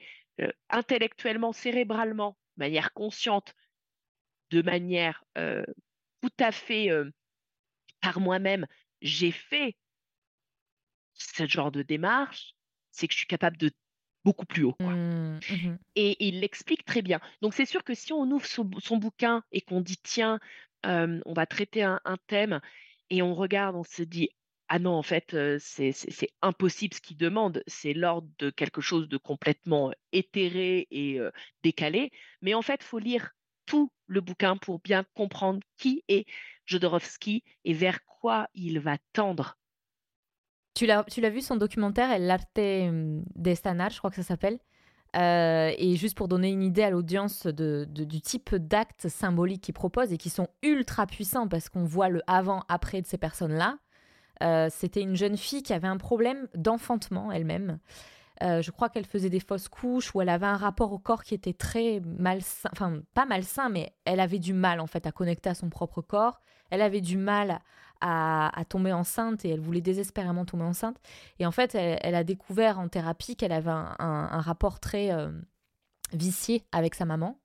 intellectuellement, cérébralement, de manière consciente, de manière tout à fait par moi-même, j'ai fait ce genre de démarche, c'est que je suis capable de beaucoup plus haut. Mmh, mmh et, il l'explique très bien. Donc c'est sûr que si on ouvre son, bouquin et qu'on dit tiens, on va traiter un, thème et on regarde, on se dit ah non, en fait, c'est impossible ce qu'il demande. C'est l'ordre de quelque chose de complètement éthéré et décalé. Mais en fait, il faut lire tout le bouquin pour bien comprendre qui est Jodorowsky et vers quoi il va tendre Tu l'as, tu l'as vu son documentaire, El arte de sanar, je crois que ça s'appelle. Euh, et juste pour donner une idée à l'audience de, du type d'actes symboliques qu'il propose et qui sont ultra puissants parce qu'on voit le avant-après de ces personnes-là. Euh, c'était une jeune fille qui avait un problème d'enfantement elle-même. Euh, je crois qu'elle faisait des fausses couches ou elle avait un rapport au corps qui était très malsain, enfin pas malsain, mais elle avait du mal en fait à connecter à son propre corps. Elle avait du mal à, tomber enceinte et elle voulait désespérément tomber enceinte. Et en fait, elle, a découvert en thérapie qu'elle avait un, rapport très euh, vicié avec sa maman.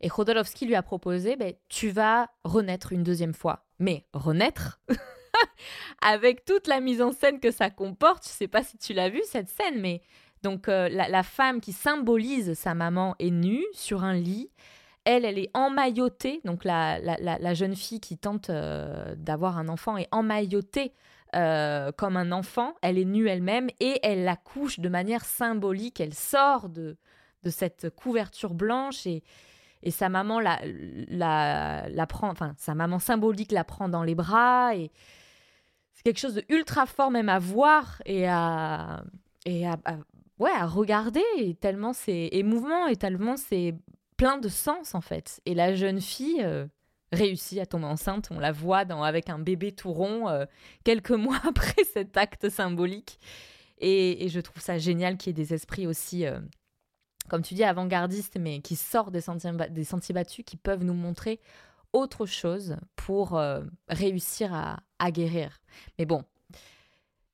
Et Jodorowsky lui a proposé, ben, tu vas renaître une deuxième fois. Mais renaître? [laughs] Avec toute la mise en scène que ça comporte. Je sais pas si tu l'as vu cette scène, mais donc euh, la femme qui symbolise sa maman est nue sur un lit. Elle, elle est emmaillotée. Donc la, la, la- jeune fille qui tente euh, d'avoir un enfant est emmaillotée euh, comme un enfant. Elle est nue elle-même et elle la couche de manière symbolique. Elle sort de, de cette couverture blanche et, et sa maman la, la, la prend, sa maman symbolique la prend dans les bras et c'est quelque chose de ultra fort même à voir et à et à- ouais à regarder et tellement c'est émouvant et tellement c'est plein de sens en fait. Et la jeune fille euh, réussit à tomber enceinte. On la voit dans avec un bébé tout rond euh, quelques [laughs] mois après cet acte symbolique. Et, je trouve ça génial qu'il y ait des esprits aussi euh, comme tu dis avant-gardistes mais qui sortent des sentiers, battus qui peuvent nous montrer autre chose pour réussir à guérir. Mais bon.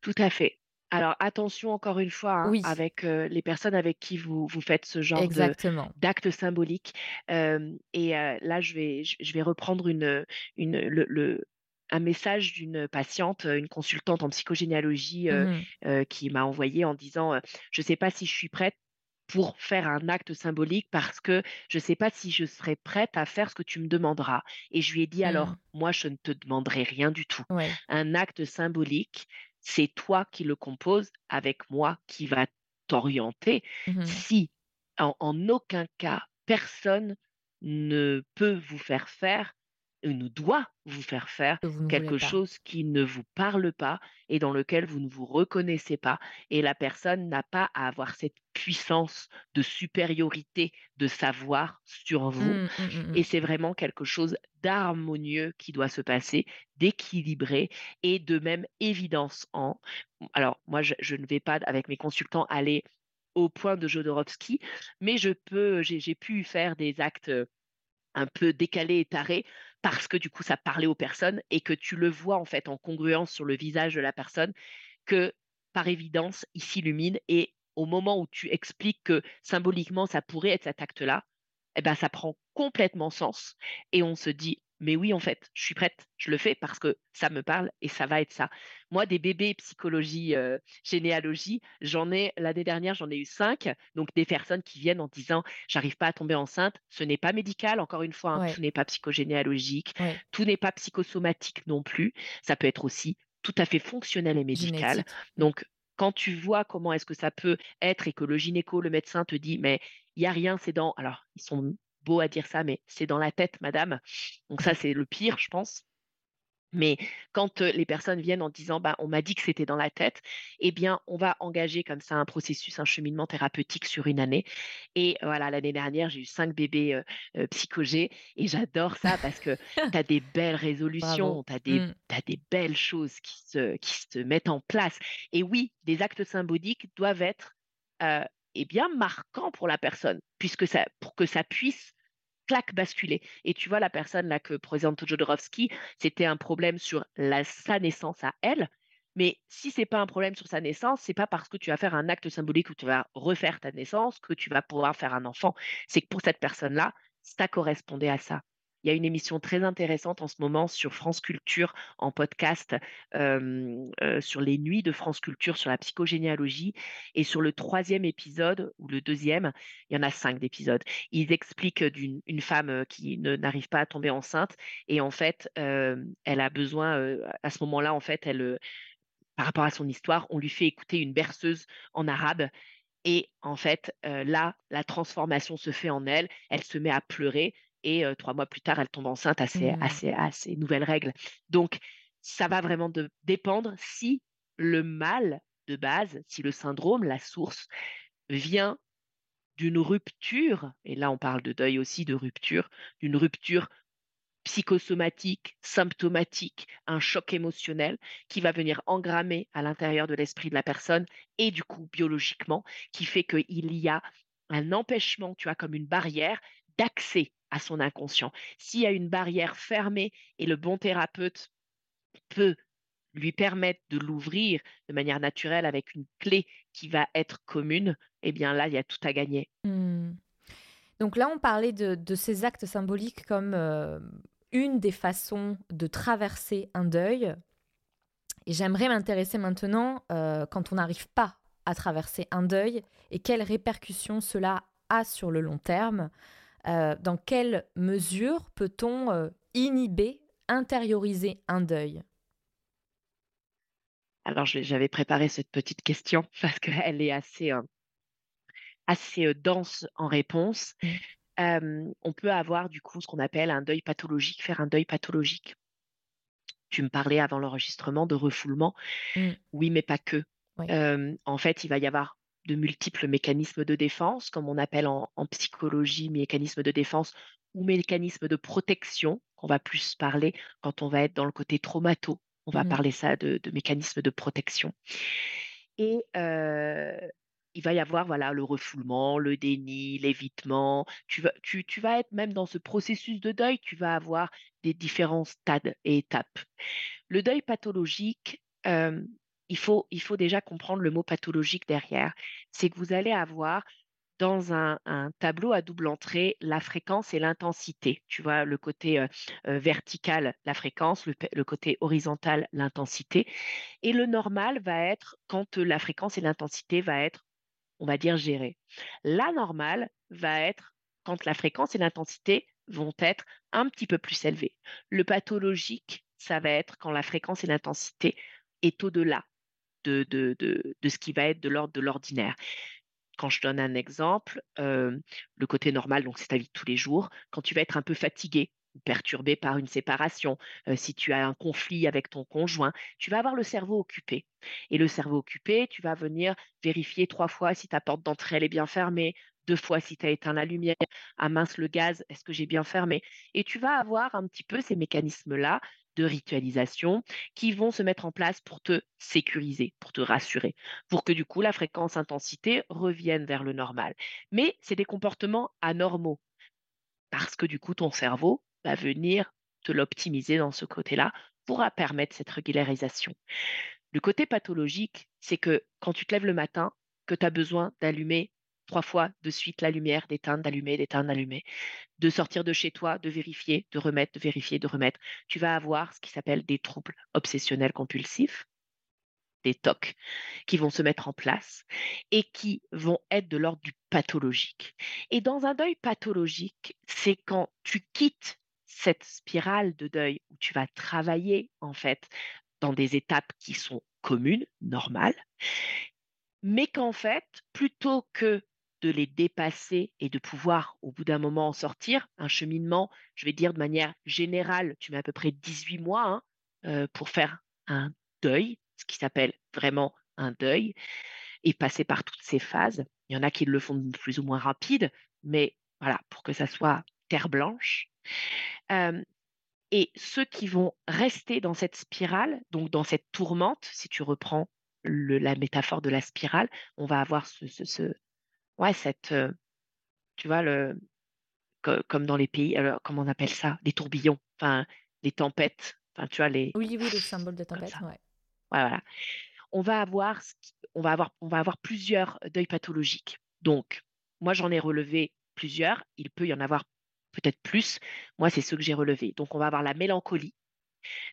Tout à fait. Alors attention encore une fois hein, Oui. avec euh, les personnes avec qui vous, vous faites ce genre d'actes symboliques. Euh, et euh, là, je vais, je, vais reprendre une, une, le, le- un message d'une patiente, une consultante en psychogénéalogie euh, qui m'a envoyé en disant Je ne sais pas si je suis prête pour faire un acte symbolique parce que je ne sais pas si je serai prête à faire ce que tu me demanderas. Et je lui ai dit Alors, Mhm. moi, je ne te demanderai rien du tout. ouais Un acte symbolique, c'est toi qui le composes avec moi qui va t'orienter Mhm. si en, en aucun cas personne ne peut vous faire faire, ne doit vous faire faire vous quelque chose qui ne vous parle pas et dans lequel vous ne vous reconnaissez pas. Et la personne n'a pas à avoir cette puissance de supériorité de savoir sur vous. Mm, mm, mm, Et c'est vraiment quelque chose d'harmonieux qui doit se passer, d'équilibré et de même évidence en. Alors, moi, je, je ne vais pas, avec mes consultants, aller au point de Jodorowsky, mais je peux, j'ai j'ai pu faire des actes euh, un peu décalés et tarés parce que du coup, ça parlait aux personnes et que tu le vois en fait en congruence sur le visage de la personne que par évidence, il s'illumine et au moment où tu expliques que symboliquement, ça pourrait être cet acte-là, eh ben, ça prend complètement sens et on se dit, mais oui, en fait, je suis prête, je le fais parce que ça me parle et ça va être ça. Moi, des bébés psychologie, euh, généalogie, j'en ai, l'année dernière, j'en ai eu cinq, donc des personnes qui viennent en disant, j'arrive pas à tomber enceinte, ce n'est pas médical, encore une fois, hein, Ouais. tout n'est pas psychogénéalogique, Ouais. tout n'est pas psychosomatique non plus, ça peut être aussi tout à fait fonctionnel et médical. Génétique. Donc, quand tu vois comment est-ce que ça peut être et que le gynéco, le médecin te dit, mais il n'y a rien, c'est dans... Alors, ils sont beaux à dire ça, mais c'est dans la tête, madame. Donc ça, c'est le pire, je pense. Mais quand euh, les personnes viennent en disant, bah, on m'a dit que c'était dans la tête, eh bien, on va engager comme ça un processus, un cheminement thérapeutique sur une année. Et voilà, l'année dernière, j'ai eu cinq bébés euh, euh, psychogés et j'adore ça parce que [laughs] tu as des belles résolutions, tu as des, Mm. t'as des belles choses qui se, qui se mettent en place. Et oui, des actes symboliques doivent être euh, eh bien marquants pour la personne, puisque ça, pour que ça puisse clac basculer. Et tu vois, la personne là que présente Jodorowsky, c'était un problème sur la, sa naissance à elle. Mais si c'est pas un problème sur sa naissance, c'est pas parce que tu vas faire un acte symbolique où tu vas refaire ta naissance que tu vas pouvoir faire un enfant. C'est que pour cette personne-là, ça correspondait à ça. Il y a une émission très intéressante en ce moment sur France Culture en podcast sur les nuits de France Culture sur la psychogénéalogie. Et sur le troisième épisode ou le deuxième, il y en a cinq d'épisodes. Ils expliquent d'une une femme qui n'arrive pas à tomber enceinte et en fait, elle a besoin à ce moment-là, en fait, elle par rapport à son histoire, on lui fait écouter une berceuse en arabe. Et en fait, là, la transformation se fait en elle. Elle se met à pleurer. Et euh, trois mois plus tard, elle tombe enceinte à ses, à Mm. ses- à ses nouvelles règles. Donc, ça va vraiment de, dépendre si le mal de base, si le syndrome, la source, vient d'une rupture, et là on parle de deuil aussi, de rupture, d'une rupture psychosomatique, symptomatique, un choc émotionnel qui va venir engrammer à l'intérieur de l'esprit de la personne et du coup biologiquement, qui fait qu'il y a un empêchement, tu vois, comme une barrière d'accès à son inconscient. S'il y a une barrière fermée et le bon thérapeute peut lui permettre de l'ouvrir de manière naturelle avec une clé qui va être commune, eh bien là, il y a tout à gagner. Mmh. Donc là, on parlait de, ces actes symboliques comme euh, une des façons de traverser un deuil. Et j'aimerais m'intéresser maintenant euh, quand on n'arrive pas à traverser un deuil et quelles répercussions cela a sur le long terme. Euh, dans quelle mesure peut-on inhiber, intérioriser un deuil? Alors, j'avais préparé cette petite question [laughs] parce qu'elle est assez, assez dense en réponse. Mmh. on peut avoir du coup ce qu'on appelle un deuil pathologique, faire un deuil pathologique. Tu me parlais avant l'enregistrement de refoulement. Mmh. Oui, mais pas que. en fait, il va y avoir de multiples mécanismes de défense, comme on appelle en, en psychologie mécanismes de défense ou mécanismes de protection, qu'on va plus parler quand on va être dans le côté traumato, on va mmh parler ça de, mécanismes de protection. Et il va y avoir voilà le refoulement, le déni, l'évitement. Tu vas, tu, vas être même dans ce processus de deuil, tu vas avoir des différents stades et étapes. Le deuil pathologique, il, faut, déjà comprendre le mot pathologique derrière. C'est que vous allez avoir dans un, tableau à double entrée la fréquence et l'intensité. Tu vois, le côté euh, euh, vertical, la fréquence, le, côté horizontal, l'intensité. Et le normal va être quand la fréquence et l'intensité va être, on va dire, gérées. La normale va être quand la fréquence et l'intensité vont être un petit peu plus élevées. Le pathologique, ça va être quand la fréquence et l'intensité est au-delà de, de, de, ce qui va être de l'ordre de l'ordinaire. Quand je donne un exemple, le côté normal, donc c'est ta vie de tous les jours, quand tu vas être un peu fatigué perturbé par une séparation, si tu as un conflit avec ton conjoint, tu vas avoir le cerveau occupé. Et le cerveau occupé, tu vas venir vérifier trois fois si ta porte d'entrée est bien fermée, deux fois si tu as éteint la lumière, ah mince le gaz, est-ce que j'ai bien fermé? Et tu vas avoir un petit peu ces mécanismes-là de ritualisation qui vont se mettre en place pour te sécuriser, pour te rassurer, pour que du coup la fréquence intensité revienne vers le normal. Mais c'est des comportements anormaux parce que du coup ton cerveau va venir te l'optimiser dans ce côté-là pour permettre cette régularisation. Le côté pathologique, c'est que quand tu te lèves le matin, que tu as besoin d'allumer trois fois de suite la lumière, d'éteindre, d'allumer, d'éteindre, d'allumer, de sortir de chez toi, de vérifier, de remettre, de vérifier, de remettre. Tu vas avoir ce qui s'appelle des troubles obsessionnels compulsifs, des TOC, qui vont se mettre en place et qui vont être de l'ordre du pathologique. Et dans un deuil pathologique, c'est quand tu quittes cette spirale de deuil où tu vas travailler en fait dans des étapes qui sont communes, normales, mais qu'en fait, plutôt que de les dépasser et de pouvoir au bout d'un moment en sortir. Un cheminement, je vais dire de manière générale, tu mets à peu près 18 mois hein, euh, pour faire un deuil, ce qui s'appelle vraiment un deuil, et passer par toutes ces phases. Il y en a qui le font plus ou moins rapide, mais voilà, pour que ça soit terre blanche. Euh, et ceux qui vont rester dans cette spirale, donc dans cette tourmente, si tu reprends la métaphore de la spirale, on va avoir ce, ouais, cette, tu vois, le, comme dans les pays, alors, comment on appelle ça? Les tourbillons, enfin, les tempêtes, enfin, tu vois, les. Oui, oui, le [laughs] symbole de tempête, ouais. voilà. On va avoir, on va avoir, on va avoir plusieurs deuils pathologiques. Donc, moi, j'en ai relevé plusieurs. Il peut y en avoir peut-être plus. Moi, c'est ceux que j'ai relevés. Donc, on va avoir la mélancolie.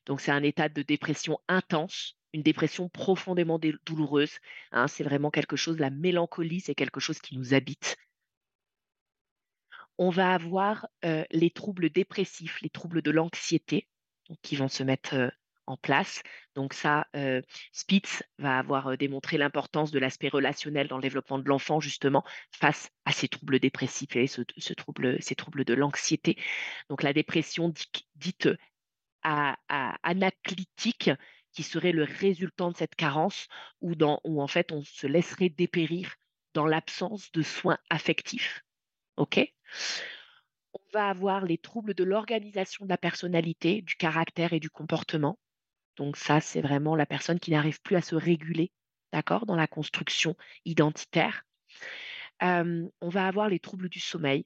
Donc, c'est un état de dépression intense une dépression profondément douloureuse. Hein, c'est vraiment quelque chose, la mélancolie, c'est quelque chose qui nous habite. On va avoir euh, les troubles dépressifs, les troubles de l'anxiété qui vont se mettre euh, en place. Donc ça, euh, Spitz va avoir démontré l'importance de l'aspect relationnel dans le développement de l'enfant, justement, face à ces troubles dépressifs et ce, trouble, ces troubles de l'anxiété. Donc la dépression dite, anaclitique, qui serait le résultant de cette carence ou dans, où en fait on se laisserait dépérir dans l'absence de soins affectifs. OK? On va avoir les troubles de l'organisation de la personnalité, du caractère et du comportement. Donc ça, c'est vraiment la personne qui n'arrive plus à se réguler, d'accord, dans la construction identitaire. on va avoir les troubles du sommeil,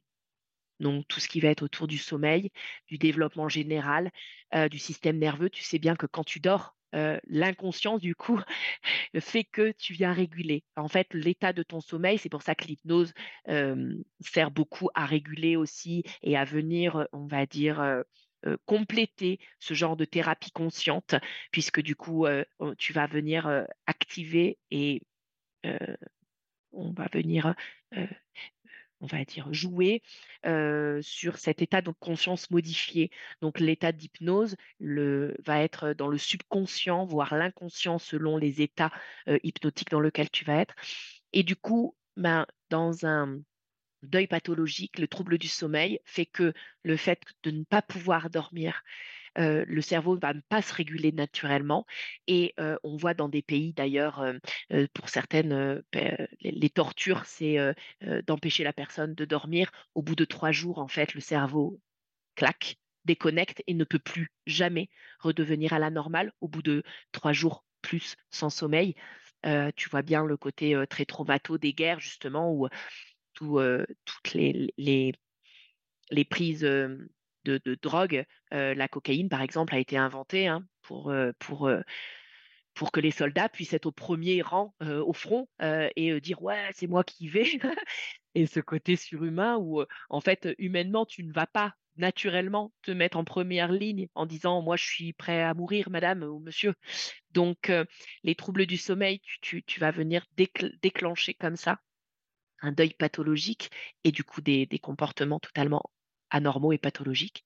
donc tout ce qui va être autour du sommeil, du développement général, du système nerveux. Tu sais bien que quand tu dors, l'inconscient, du coup, [laughs] fait que tu viens réguler. En fait, l'état de ton sommeil, c'est pour ça que l'hypnose sert beaucoup à réguler aussi et à venir, on va dire, compléter ce genre de thérapie consciente, puisque du coup, tu vas venir activer et on va venir on va dire, jouer sur cet état de conscience modifié. Donc l'état d'hypnose va être dans le subconscient, voire l'inconscient selon les états hypnotiques dans lesquels tu vas être. Et du coup, ben, dans un deuil pathologique, le trouble du sommeil fait que le fait de ne pas pouvoir dormir, le cerveau ne va pas se réguler naturellement. Et on voit dans des pays d'ailleurs, pour certaines, les, tortures, c'est d'empêcher la personne de dormir. Au bout de trois jours, en fait, le cerveau claque, déconnecte et ne peut plus jamais redevenir à la normale au bout de trois jours plus sans sommeil. tu vois bien le côté très traumato des guerres, justement, où toutes les, les, les prises de, drogue. la cocaïne, par exemple, a été inventée hein, pour, pour, pour que les soldats puissent être au premier rang au front et dire ouais, c'est moi qui vais. [laughs] et ce côté surhumain où, en fait, humainement, tu ne vas pas naturellement te mettre en première ligne en disant moi je suis prêt à mourir madame ou monsieur donc les troubles du sommeil tu, vas venir déclencher comme ça un deuil pathologique et du coup des comportements totalement anormaux et pathologiques.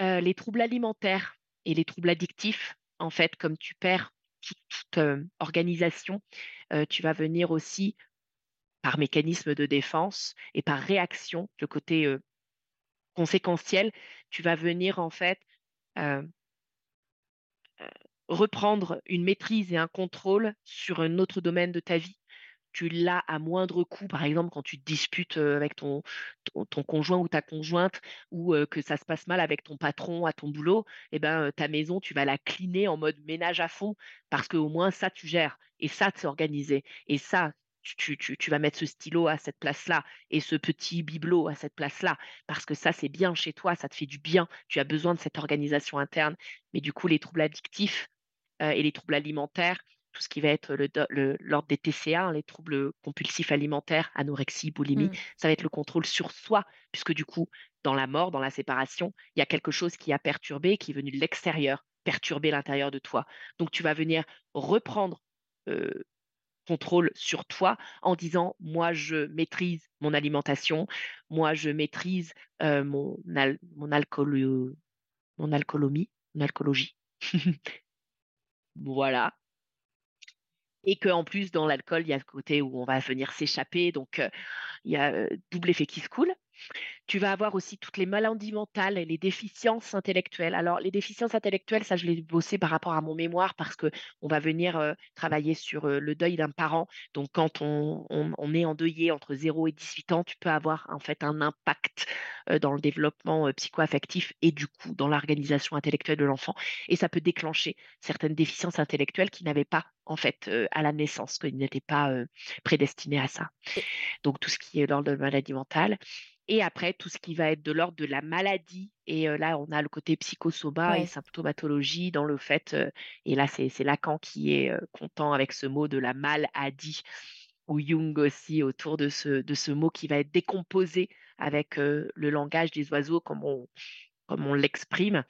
Euh, les troubles alimentaires et les troubles addictifs, en fait, comme tu perds toute, euh, organisation, euh, tu vas venir aussi par mécanisme de défense et par réaction, le côté conséquentiel, tu vas venir en fait reprendre une maîtrise et un contrôle sur un autre domaine de ta vie tu l'as à moindre coût, par exemple quand tu te disputes avec ton, conjoint ou ta conjointe, ou que ça se passe mal avec ton patron à ton boulot, eh ben, ta maison, tu vas la cleaner en mode ménage à fond, parce qu'au moins ça, tu gères, et ça, c'est organisé, et ça, tu, tu, tu, vas mettre ce stylo à cette place-là et ce petit bibelot à cette place-là, parce que ça, c'est bien chez toi, ça te fait du bien, tu as besoin de cette organisation interne. Mais du coup, les troubles addictifs et les troubles alimentaires, tout ce qui va être l'ordre des TCA, hein, les troubles compulsifs alimentaires, anorexie, boulimie, mmh. ça va être le contrôle sur soi, puisque du coup, dans la mort, dans la séparation, il y a quelque chose qui a perturbé, qui est venu de l'extérieur, perturber l'intérieur de toi. Donc tu vas venir reprendre contrôle sur toi en disant moi je maîtrise mon alimentation, moi je maîtrise mon, mon, alcool, mon alcoolomie, mon alcoologie. [laughs] voilà, et qu'en plus dans l'alcool il y a le côté où on va venir s'échapper donc il y a double effet qui se coule tu vas avoir aussi toutes les maladies mentales et les déficiences intellectuelles. Alors, les déficiences intellectuelles, ça, je l'ai bossé par rapport à mon mémoire parce que on va venir travailler sur le deuil d'un parent. Donc, quand on, on, est endeuillé entre 0 et 18 ans, tu peux avoir en fait un impact dans le développement psychoaffectif et du coup dans l'organisation intellectuelle de l'enfant. Et ça peut déclencher certaines déficiences intellectuelles qui n'avaient pas en fait à la naissance, qu'ils n'étaient pas prédestinés à ça. Donc, tout ce qui est l'ordre de maladie mentale. Et après, tout ce qui va être de l'ordre de la maladie. Et là, on a le côté psychosoma et symptomatologie dans le fait, et là, c'est Lacan qui est content avec ce mot de la maladie, ou Jung aussi autour de ce, de ce mot qui va être décomposé avec le langage des oiseaux comme on, comme on l'exprime,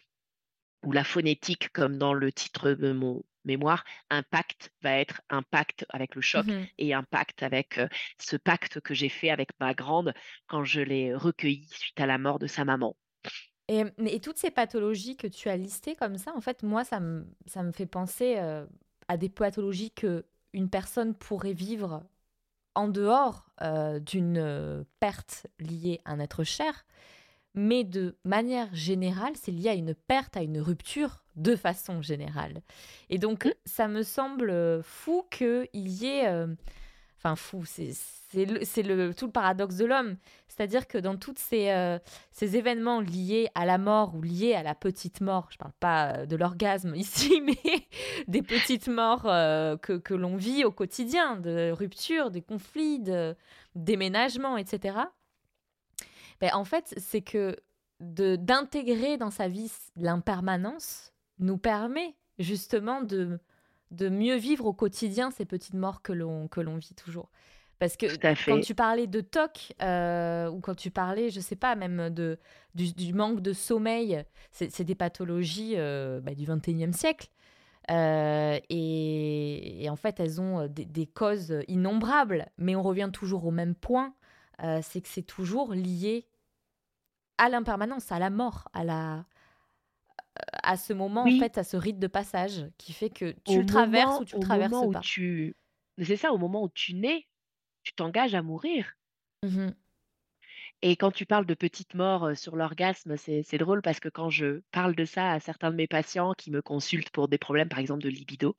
ou la phonétique comme dans le titre de mon, mémoire, un pacte va être un pacte avec le choc mmh et un pacte avec ce pacte que j'ai fait avec ma grande quand je l'ai recueillie suite à la mort de sa maman. Et, et, toutes ces pathologies que tu as listées comme ça, en fait, moi, ça me, ça me fait penser à des pathologies que une personne pourrait vivre en dehors d'une perte liée à un être cher, mais de manière générale, c'est lié à une perte, à une rupture de façon générale. Et donc, Mmh. ça me semble euh, fou qu'il y ait... euh, Enfin, fou, c'est le, le- tout le paradoxe de l'homme. C'est-à-dire que dans tous ces, euh, ces événements liés à la mort ou liés à la petite mort, je parle pas de l'orgasme [laughs] ici, mais des petites morts euh, que, que l'on vit au quotidien, de ruptures, des conflits, de déménagements, etc. Ben, en fait, c'est que de d'intégrer dans sa vie l'impermanence nous permet justement de, de mieux vivre au quotidien ces petites morts que l'on que l'on vit toujours. Parce que quand tu parlais de TOC, euh, ou quand tu parlais, je sais pas, même de, du, du manque de sommeil, c'est des pathologies euh, bah, du 21e siècle. Euh, et, et en fait, elles ont des, des causes innombrables, mais on revient toujours au même point, c'est que c'est toujours lié à l'impermanence, à la mort, à la à ce moment en fait, à ce rite de passage qui fait que tu Au le traverses moment ou tu le traverses moment où pas. tu c'est ça, au moment où tu nais, tu t'engages à mourir. Mhm. Et quand tu parles de petites morts, heu, sur l'orgasme, c'est c'est drôle parce que quand je parle de ça à certains de mes patients qui me consultent pour des problèmes, par exemple, de libido,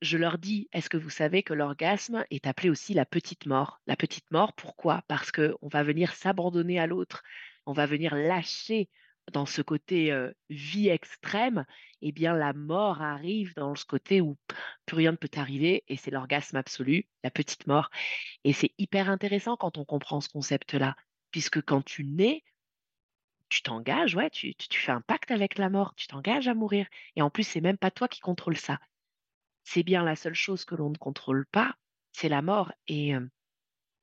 je leur dis: «Est-ce que vous savez que l'orgasme est appelé aussi la petite mort?» la petite mort, pourquoi? Parce qu'on va venir s'abandonner à l'autre, on va venir lâcher dans ce côté, vie extrême et bien la mort arrive dans ce côté où plus rien ne peut t'arriver et c'est l'orgasme absolu, la petite mort. Et c'est hyper intéressant quand on comprend ce concept-là, puisque quand tu nais, tu t'engages, ouais, tu tu fais un pacte avec la mort, tu t'engages à mourir. Et en plus, c'est même pas toi qui contrôle ça. C'est bien la seule chose que l'on ne contrôle pas, c'est la mort. Et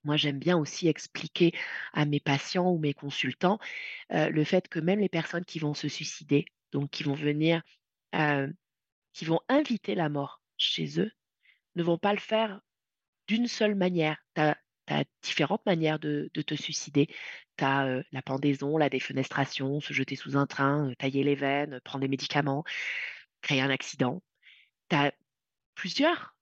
moi, j'aime bien aussi expliquer à mes patients ou mes consultants, le fait que même les personnes qui vont se suicider, donc qui vont venir, qui vont inviter la mort chez eux, ne vont pas le faire d'une seule manière. Tu as différentes manières de te suicider. Tu as, la pendaison, la défenestration, se jeter sous un train, tailler les veines, prendre des médicaments, créer un accident. Tu as plusieurs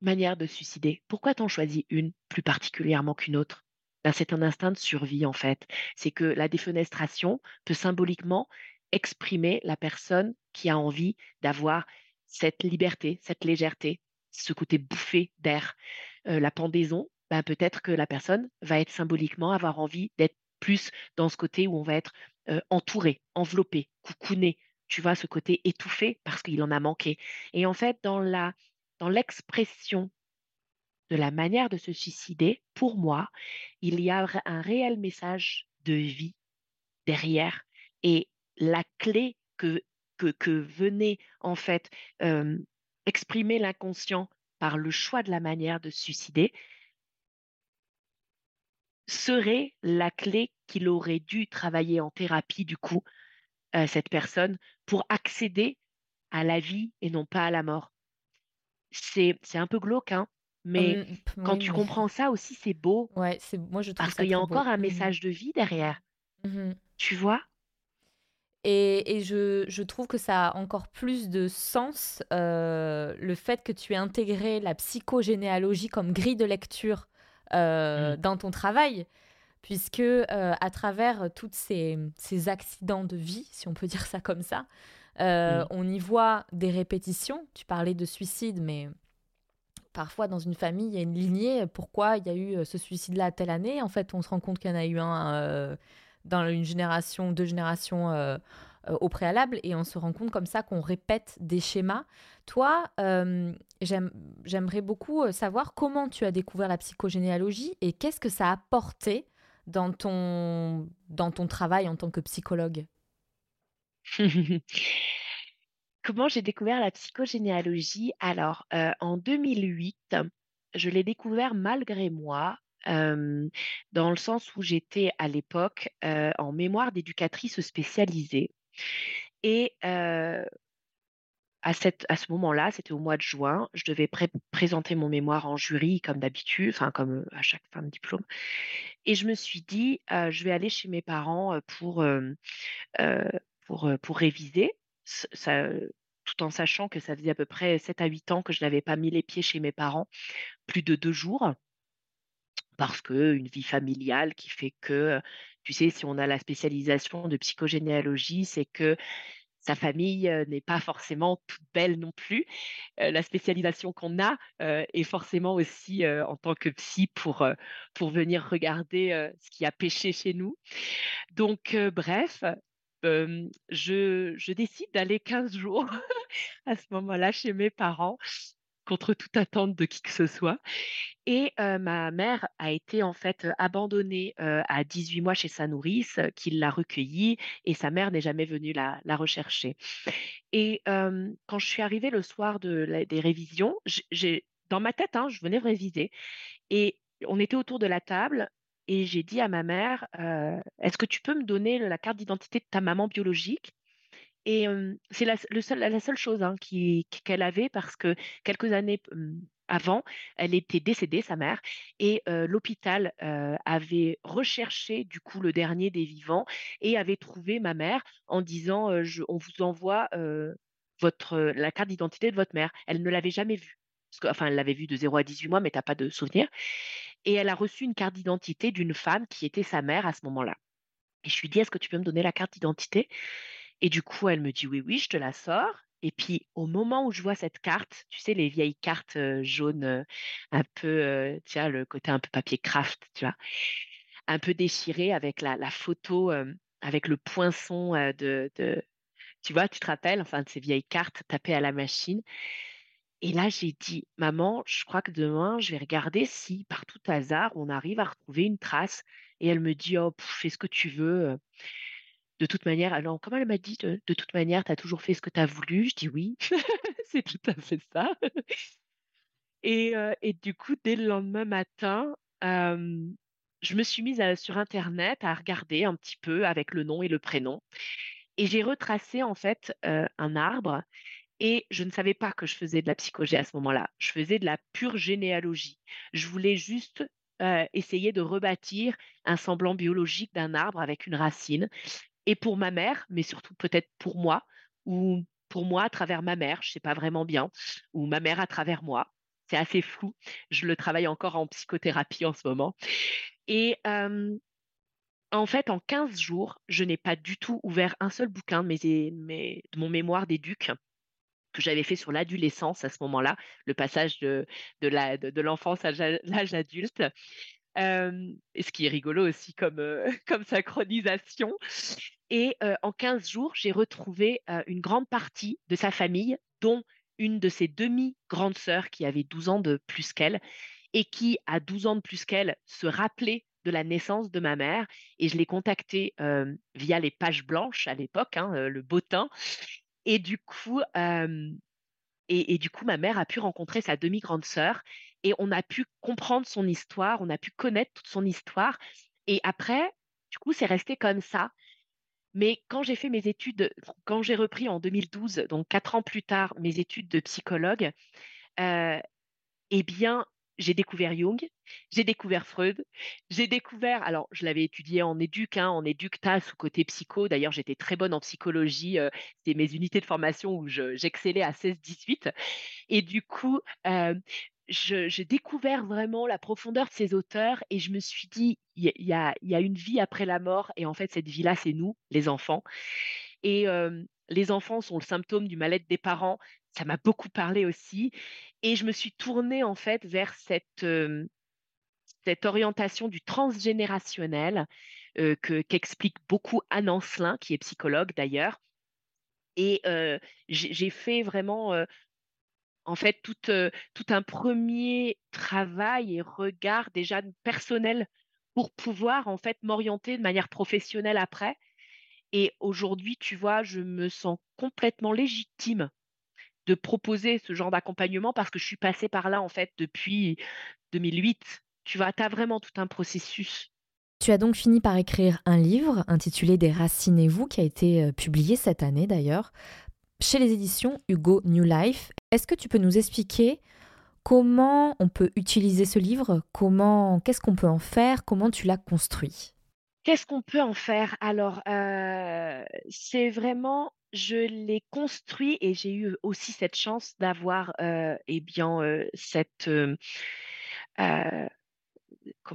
manières de suicider. Pourquoi t'en choisis une plus particulièrement qu'une autre? Ben, c'est un instinct de survie, en fait. C'est que la défenestration peut symboliquement exprimer la personne qui a envie d'avoir cette liberté, cette légèreté, ce côté bouffé d'air. Heu, la pendaison, ben, peut-être que la personne va être symboliquement avoir envie d'être plus dans ce côté où on va être, heu, entouré, enveloppé, coucouné. Tu vois? Ce côté étouffé parce qu'il en a manqué et en fait, dans la dans l'expression de la manière de se suicider, pour moi, il y a un réel message de vie derrière et la clé que venait en fait, hem, exprimer l'inconscient par le choix de la manière de se suicider serait la clé qu'il aurait dû travailler en thérapie du coup, heu, cette personne pour accéder à la vie et non pas à la mort. C'est c'est un peu glauque, hein, mais Mmh, quand oui, tu mais comprends ça aussi, c'est beau ouais, c'est moi je trouve parce qu'il y a beau. encore un Mmh mh. message de vie derrière. Mmh Tu vois? Et et je je trouve que ça a encore plus de sens, heu, le fait que tu aies intégré la psychogénéalogie comme grille de lecture, heu, Mmh. dans ton travail. Puisque, heu, à travers toutes ces, ces accidents de vie, si on peut [laughs] dire ça comme ça, heu, Mmh. on y voit des répétitions. Tu parlais de suicide, mais parfois dans une famille, il y a une lignée. Pourquoi il y a eu, heu, ce suicide-là telle année? En fait, on se rend compte qu'il y en a eu un, heu, dans une génération, 2 générations, au préalable et on se rend compte comme ça qu'on répète des schémas. Toi, j'aimerais beaucoup, savoir comment tu as découvert la psychogénéalogie et qu'est-ce que ça a apporté dans ton dans ton travail en tant que psychologue? [laughs] Comment j'ai découvert la psychogénéalogie? Alors, heu, en 2008, je l'ai découvert malgré moi, hem, dans le sens où j'étais à l'époque, heu, en mémoire d'éducatrice spécialisée et à cette à ce moment-là, c'était au mois de juin, je devais pré présenter mon mémoire en jury comme d'habitude, enfin comme, à chaque fin de diplôme et je me suis dit: «Heu, je vais aller chez mes parents, pour, pour, heu, pour réviser». Heu, tout en sachant que ça faisait à peu près 7 à 8 ans que je n'avais pas mis les pieds chez mes parents, plus de 2 jours. Parce qu'une vie familiale qui fait que, heu, tu sais, si on a la spécialisation de psychogénéalogie, c'est que sa famille n'est pas forcément toute belle non plus. la spécialisation qu'on a est forcément aussi en tant que psy pour, pour venir regarder ce qui a péché chez nous. Donc, bref, je, décide d'aller 15 jours [laughs] à ce moment-là chez mes parents contre toute attente de qui que ce soit. Et ma mère a été en fait abandonnée à 18 mois chez sa nourrice, qui l'a recueillie, et sa mère n'est jamais venue la, rechercher. Et quand je suis arrivée le soir de des révisions, j'ai dans ma tête, hein, je venais réviser, et on était autour de la table, et j'ai dit à ma mère, est-ce que tu peux me donner la carte d'identité de ta maman biologique? Et c'est la, seule chose hein, qu'elle avait parce que quelques années avant, elle était décédée, sa mère, et l'hôpital avait recherché du coup le dernier des vivants et avait trouvé ma mère en disant on vous envoie la carte d'identité de votre mère. Elle ne l'avait jamais vue. Parce enfin, elle l'avait vue de 0 à 18 mois, mais tu n'as pas de souvenir. Et elle a reçu une carte d'identité d'une femme qui était sa mère à ce moment-là. Et je lui dis, est-ce que tu peux me donner la carte d'identité? Et du coup, elle me dit oui, oui, je te la sors. Et puis, au moment où je vois cette carte, tu sais, les vieilles cartes jaunes, un peu, tu vois, le côté un peu papier craft, tu vois, un peu déchiré avec la, photo, avec le poinçon de, de, tu vois, tu te rappelles, enfin, de ces vieilles cartes tapées à la machine. Et là, j'ai dit, maman, je crois que demain, je vais regarder si, par tout hasard, on arrive à retrouver une trace. Et elle me dit, oh, fais ce que tu veux de toute manière, alors, comme elle m'a dit, de, toute manière, tu as toujours fait ce que tu as voulu? Je dis oui, [laughs] c'est tout à fait ça. Et, du coup, dès le lendemain matin, je me suis mise sur Internet à regarder un petit peu avec le nom et le prénom. Et j'ai retracé en fait un arbre. Et je ne savais pas que je faisais de la psychologie à ce moment-là. Je faisais de la pure généalogie. Je voulais juste essayer de rebâtir un semblant biologique d'un arbre avec une racine et pour ma mère, mais surtout peut-être pour moi, ou pour moi à travers ma mère, je ne sais pas vraiment bien, ou ma mère à travers moi. C'est assez flou. Je le travaille encore en psychothérapie en ce moment. Et en fait, en 15 jours, je n'ai pas du tout ouvert un seul bouquin de, mes, de mon mémoire d'éduc que j'avais fait sur l'adolescence à ce moment-là, le passage de, de l'enfance à l'âge adulte et ce qui est rigolo aussi comme, [laughs] comme synchronisation. Et en 15 jours, j'ai retrouvé une grande partie de sa famille, dont une de ses demi-grandes sœurs qui avait 12 ans de plus qu'elle et qui, à 12 ans de plus qu'elle, se rappelait de la naissance de ma mère. Et je l'ai contactée via les pages blanches à l'époque, hein, le bottin. Et du coup, et, et, du coup, ma mère a pu rencontrer sa demi-grande sœur et on a pu comprendre son histoire, on a pu connaître toute son histoire. Et après, du coup, c'est resté comme ça. Mais quand j'ai fait mes études, quand j'ai repris en 2012, donc quatre ans plus tard, mes études de psychologue, euh, eh bien, j'ai découvert Jung, j'ai découvert Freud, j'ai découvert, alors je l'avais étudié en éduc, hein, en éductas sous côté psycho, d'ailleurs j'étais très bonne en psychologie, euh, c'était mes unités de formation où j'excellais à 16-18, et du coup, euh, j'ai découvert vraiment la profondeur de ces auteurs et je me suis dit, il y, a, une vie après la mort et en fait, cette vie-là, c'est nous, les enfants. Et les enfants sont le symptôme du mal-être des parents. Ça m'a beaucoup parlé aussi. Et je me suis tournée en fait vers cette, cette orientation du transgénérationnel que qu'explique beaucoup Anne Ancelin, qui est psychologue d'ailleurs. Et j'ai fait vraiment en fait tout, tout un premier travail et regard déjà personnel pour pouvoir en fait m'orienter de manière professionnelle après. Et aujourd'hui, tu vois, je me sens complètement légitime de proposer ce genre d'accompagnement parce que je suis passée par là en fait depuis 2008. Tu vois, tu as vraiment tout un processus. Tu as donc fini par écrire un livre intitulé Des racines et vous, qui a été publié cette année d'ailleurs, chez les éditions Hugo New Life. Est-ce que tu peux nous expliquer comment on peut utiliser ce livre? Comment, qu'est-ce qu'on peut en faire? Comment tu l'as construit? Qu'est-ce qu'on peut en faire? Alors, euh, c'est vraiment, je l'ai construit et j'ai eu aussi cette chance d'avoir, euh, eh bien, euh, cette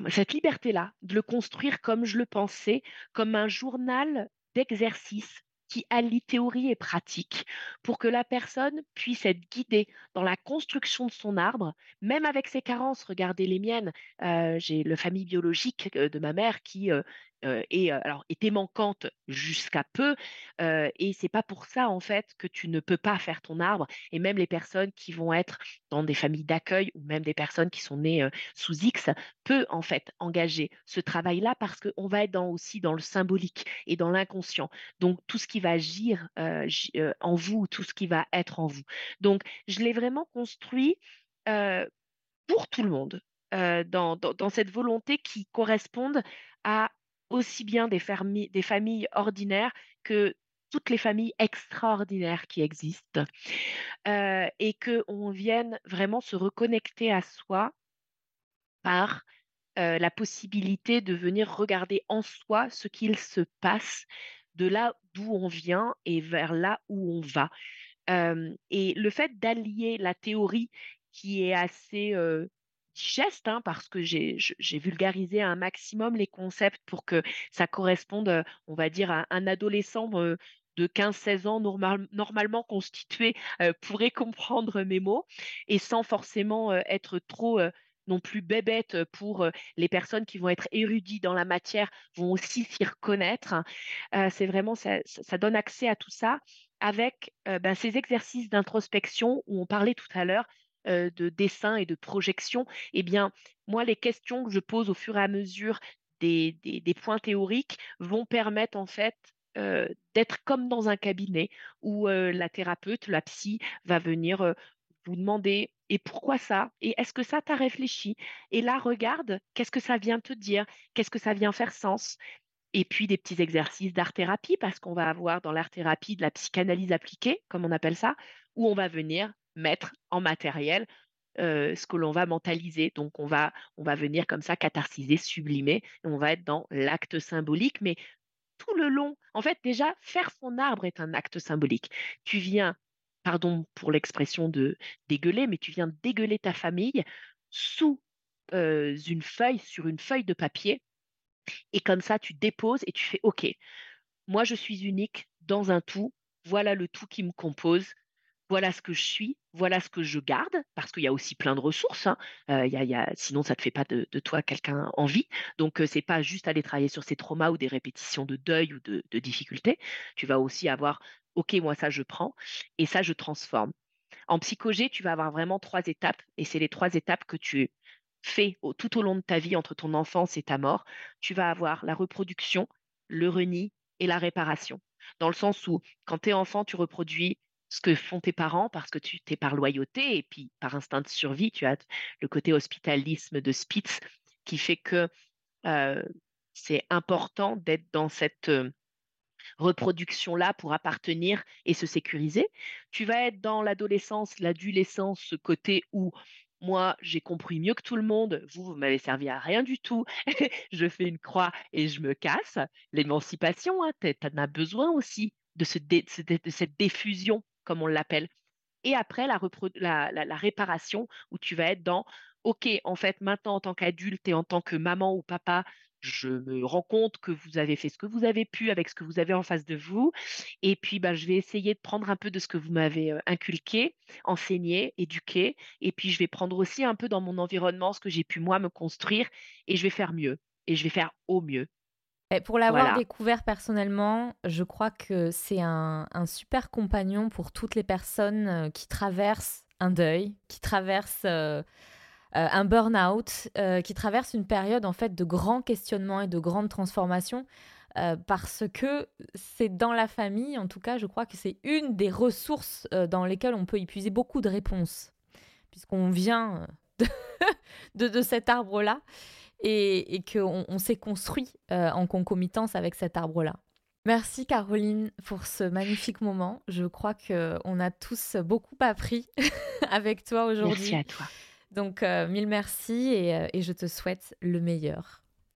cette liberté-là, de le construire comme je le pensais, comme un journal d'exercice qui allie théorie et pratique pour que la personne puisse être guidée dans la construction de son arbre, même avec ses carences. Regardez les miennes. Euh, j'ai le famille biologique euh, de ma mère qui euh, et alors était manquante jusqu'à peu et c'est pas pour ça en fait que tu ne peux pas faire ton arbre et même les personnes qui vont être dans des familles d'accueil ou même des personnes qui sont nées sous X peut en fait engager ce travail là parce qu'on va être dans, aussi dans le symbolique et dans l'inconscient. Donc tout ce qui va agir en vous tout ce qui va être en vous. Donc je l'ai vraiment construit pour tout le monde dans, dans, cette volonté qui corresponde à aussi bien des, familles ordinaires que toutes les familles extraordinaires qui existent euh, et qu'on vienne vraiment se reconnecter à soi par euh, la possibilité de venir regarder en soi ce qu'il se passe de là d'où on vient et vers là où on va. Euh, et le fait d'allier la théorie qui est assez digeste, hein, parce que j'ai vulgarisé un maximum les concepts pour que ça corresponde, on va dire, à un adolescent de 15-16 ans normalement constitué pourrait comprendre mes mots et sans forcément être trop non plus bébête pour les personnes qui vont être érudits dans la matière, vont aussi s'y reconnaître. c'est vraiment, ça, donne accès à tout ça avec ben, ces exercices d'introspection où on parlait tout à l'heure de dessin et de projection, eh bien, moi, les questions que je pose au fur et à mesure des, points théoriques vont permettre en fait d'être comme dans un cabinet où la thérapeute, la psy, va venir vous demander et pourquoi ça? Et est-ce que ça t'a réfléchi? Et là, regarde, qu'est-ce que ça vient te dire? Qu'est-ce que ça vient faire sens et puis des petits exercices d'art-thérapie, parce qu'on va avoir dans l'art-thérapie de la psychanalyse appliquée, comme on appelle ça, où on va venir mettre en matériel ce que l'on va mentaliser. Donc, on va, on va venir comme ça catharsiser, sublimer, on va être dans l'acte symbolique, mais tout le long, en fait, déjà, faire son arbre est un acte symbolique. Tu viens, pardon pour l'expression de dégueuler, mais tu viens dégueuler ta famille sous une feuille, sur une feuille de papier, et comme ça, tu déposes et tu fais OK. Moi, je suis unique dans un tout. Voilà le tout qui me compose voilà ce que je suis, voilà ce que je garde, parce qu'il y a aussi plein de ressources. Hein. Euh, y a, sinon, ça ne te fait pas de, toi quelqu'un en vie. Donc, ce n'est pas juste aller travailler sur ces traumas ou des répétitions de deuil ou de, difficultés. Tu vas aussi avoir, OK, moi, ça, je prends et ça, je transforme. En psychogé, tu vas avoir vraiment trois étapes et c'est les trois étapes que tu fais tout au long de ta vie entre ton enfance et ta mort. Tu vas avoir la reproduction, le reni et la réparation. Dans le sens où, quand tu es enfant, tu reproduis ce que font tes parents parce que tu es par loyauté et puis par instinct de survie, tu as le côté hospitalisme de Spitz qui fait que c'est important d'être dans cette reproduction-là pour appartenir et se sécuriser. Tu vas être dans l'adolescence, l'adolescence, ce côté où moi, j'ai compris mieux que tout le monde, vous, vous m'avez servi à rien du tout, [laughs] je fais une croix et je me casse. L'émancipation, hein, tu en as besoin aussi de, de cette diffusion comme on l'appelle. Et après, la, réparation, où tu vas être dans, OK, en fait, maintenant, en tant qu'adulte et en tant que maman ou papa, je me rends compte que vous avez fait ce que vous avez pu avec ce que vous avez en face de vous. Et puis, bah, je vais essayer de prendre un peu de ce que vous m'avez inculqué, enseigné, éduqué. Et puis, je vais prendre aussi un peu dans mon environnement ce que j'ai pu, moi, me construire. Et je vais faire mieux. Et je vais faire au mieux pour l'avoir découvert personnellement, je crois que c'est un, super compagnon pour toutes les personnes euh, qui traversent un deuil, qui traversent euh, euh, un burn-out, qui traversent une période en fait de grands questionnements et de grandes transformations. parce que c'est dans la famille, en tout cas, je crois que c'est une des ressources dans lesquelles on peut épuiser beaucoup de réponses, puisqu'on vient [laughs] de cet arbre-là et, et qu'on on, s'est construit euh, en concomitance avec cet arbre-là. Merci Caroline pour ce magnifique moment. Je crois qu'on a tous beaucoup appris [laughs] avec toi aujourd'hui. Merci à toi. Donc, euh, mille merci et, euh, et je te souhaite le meilleur.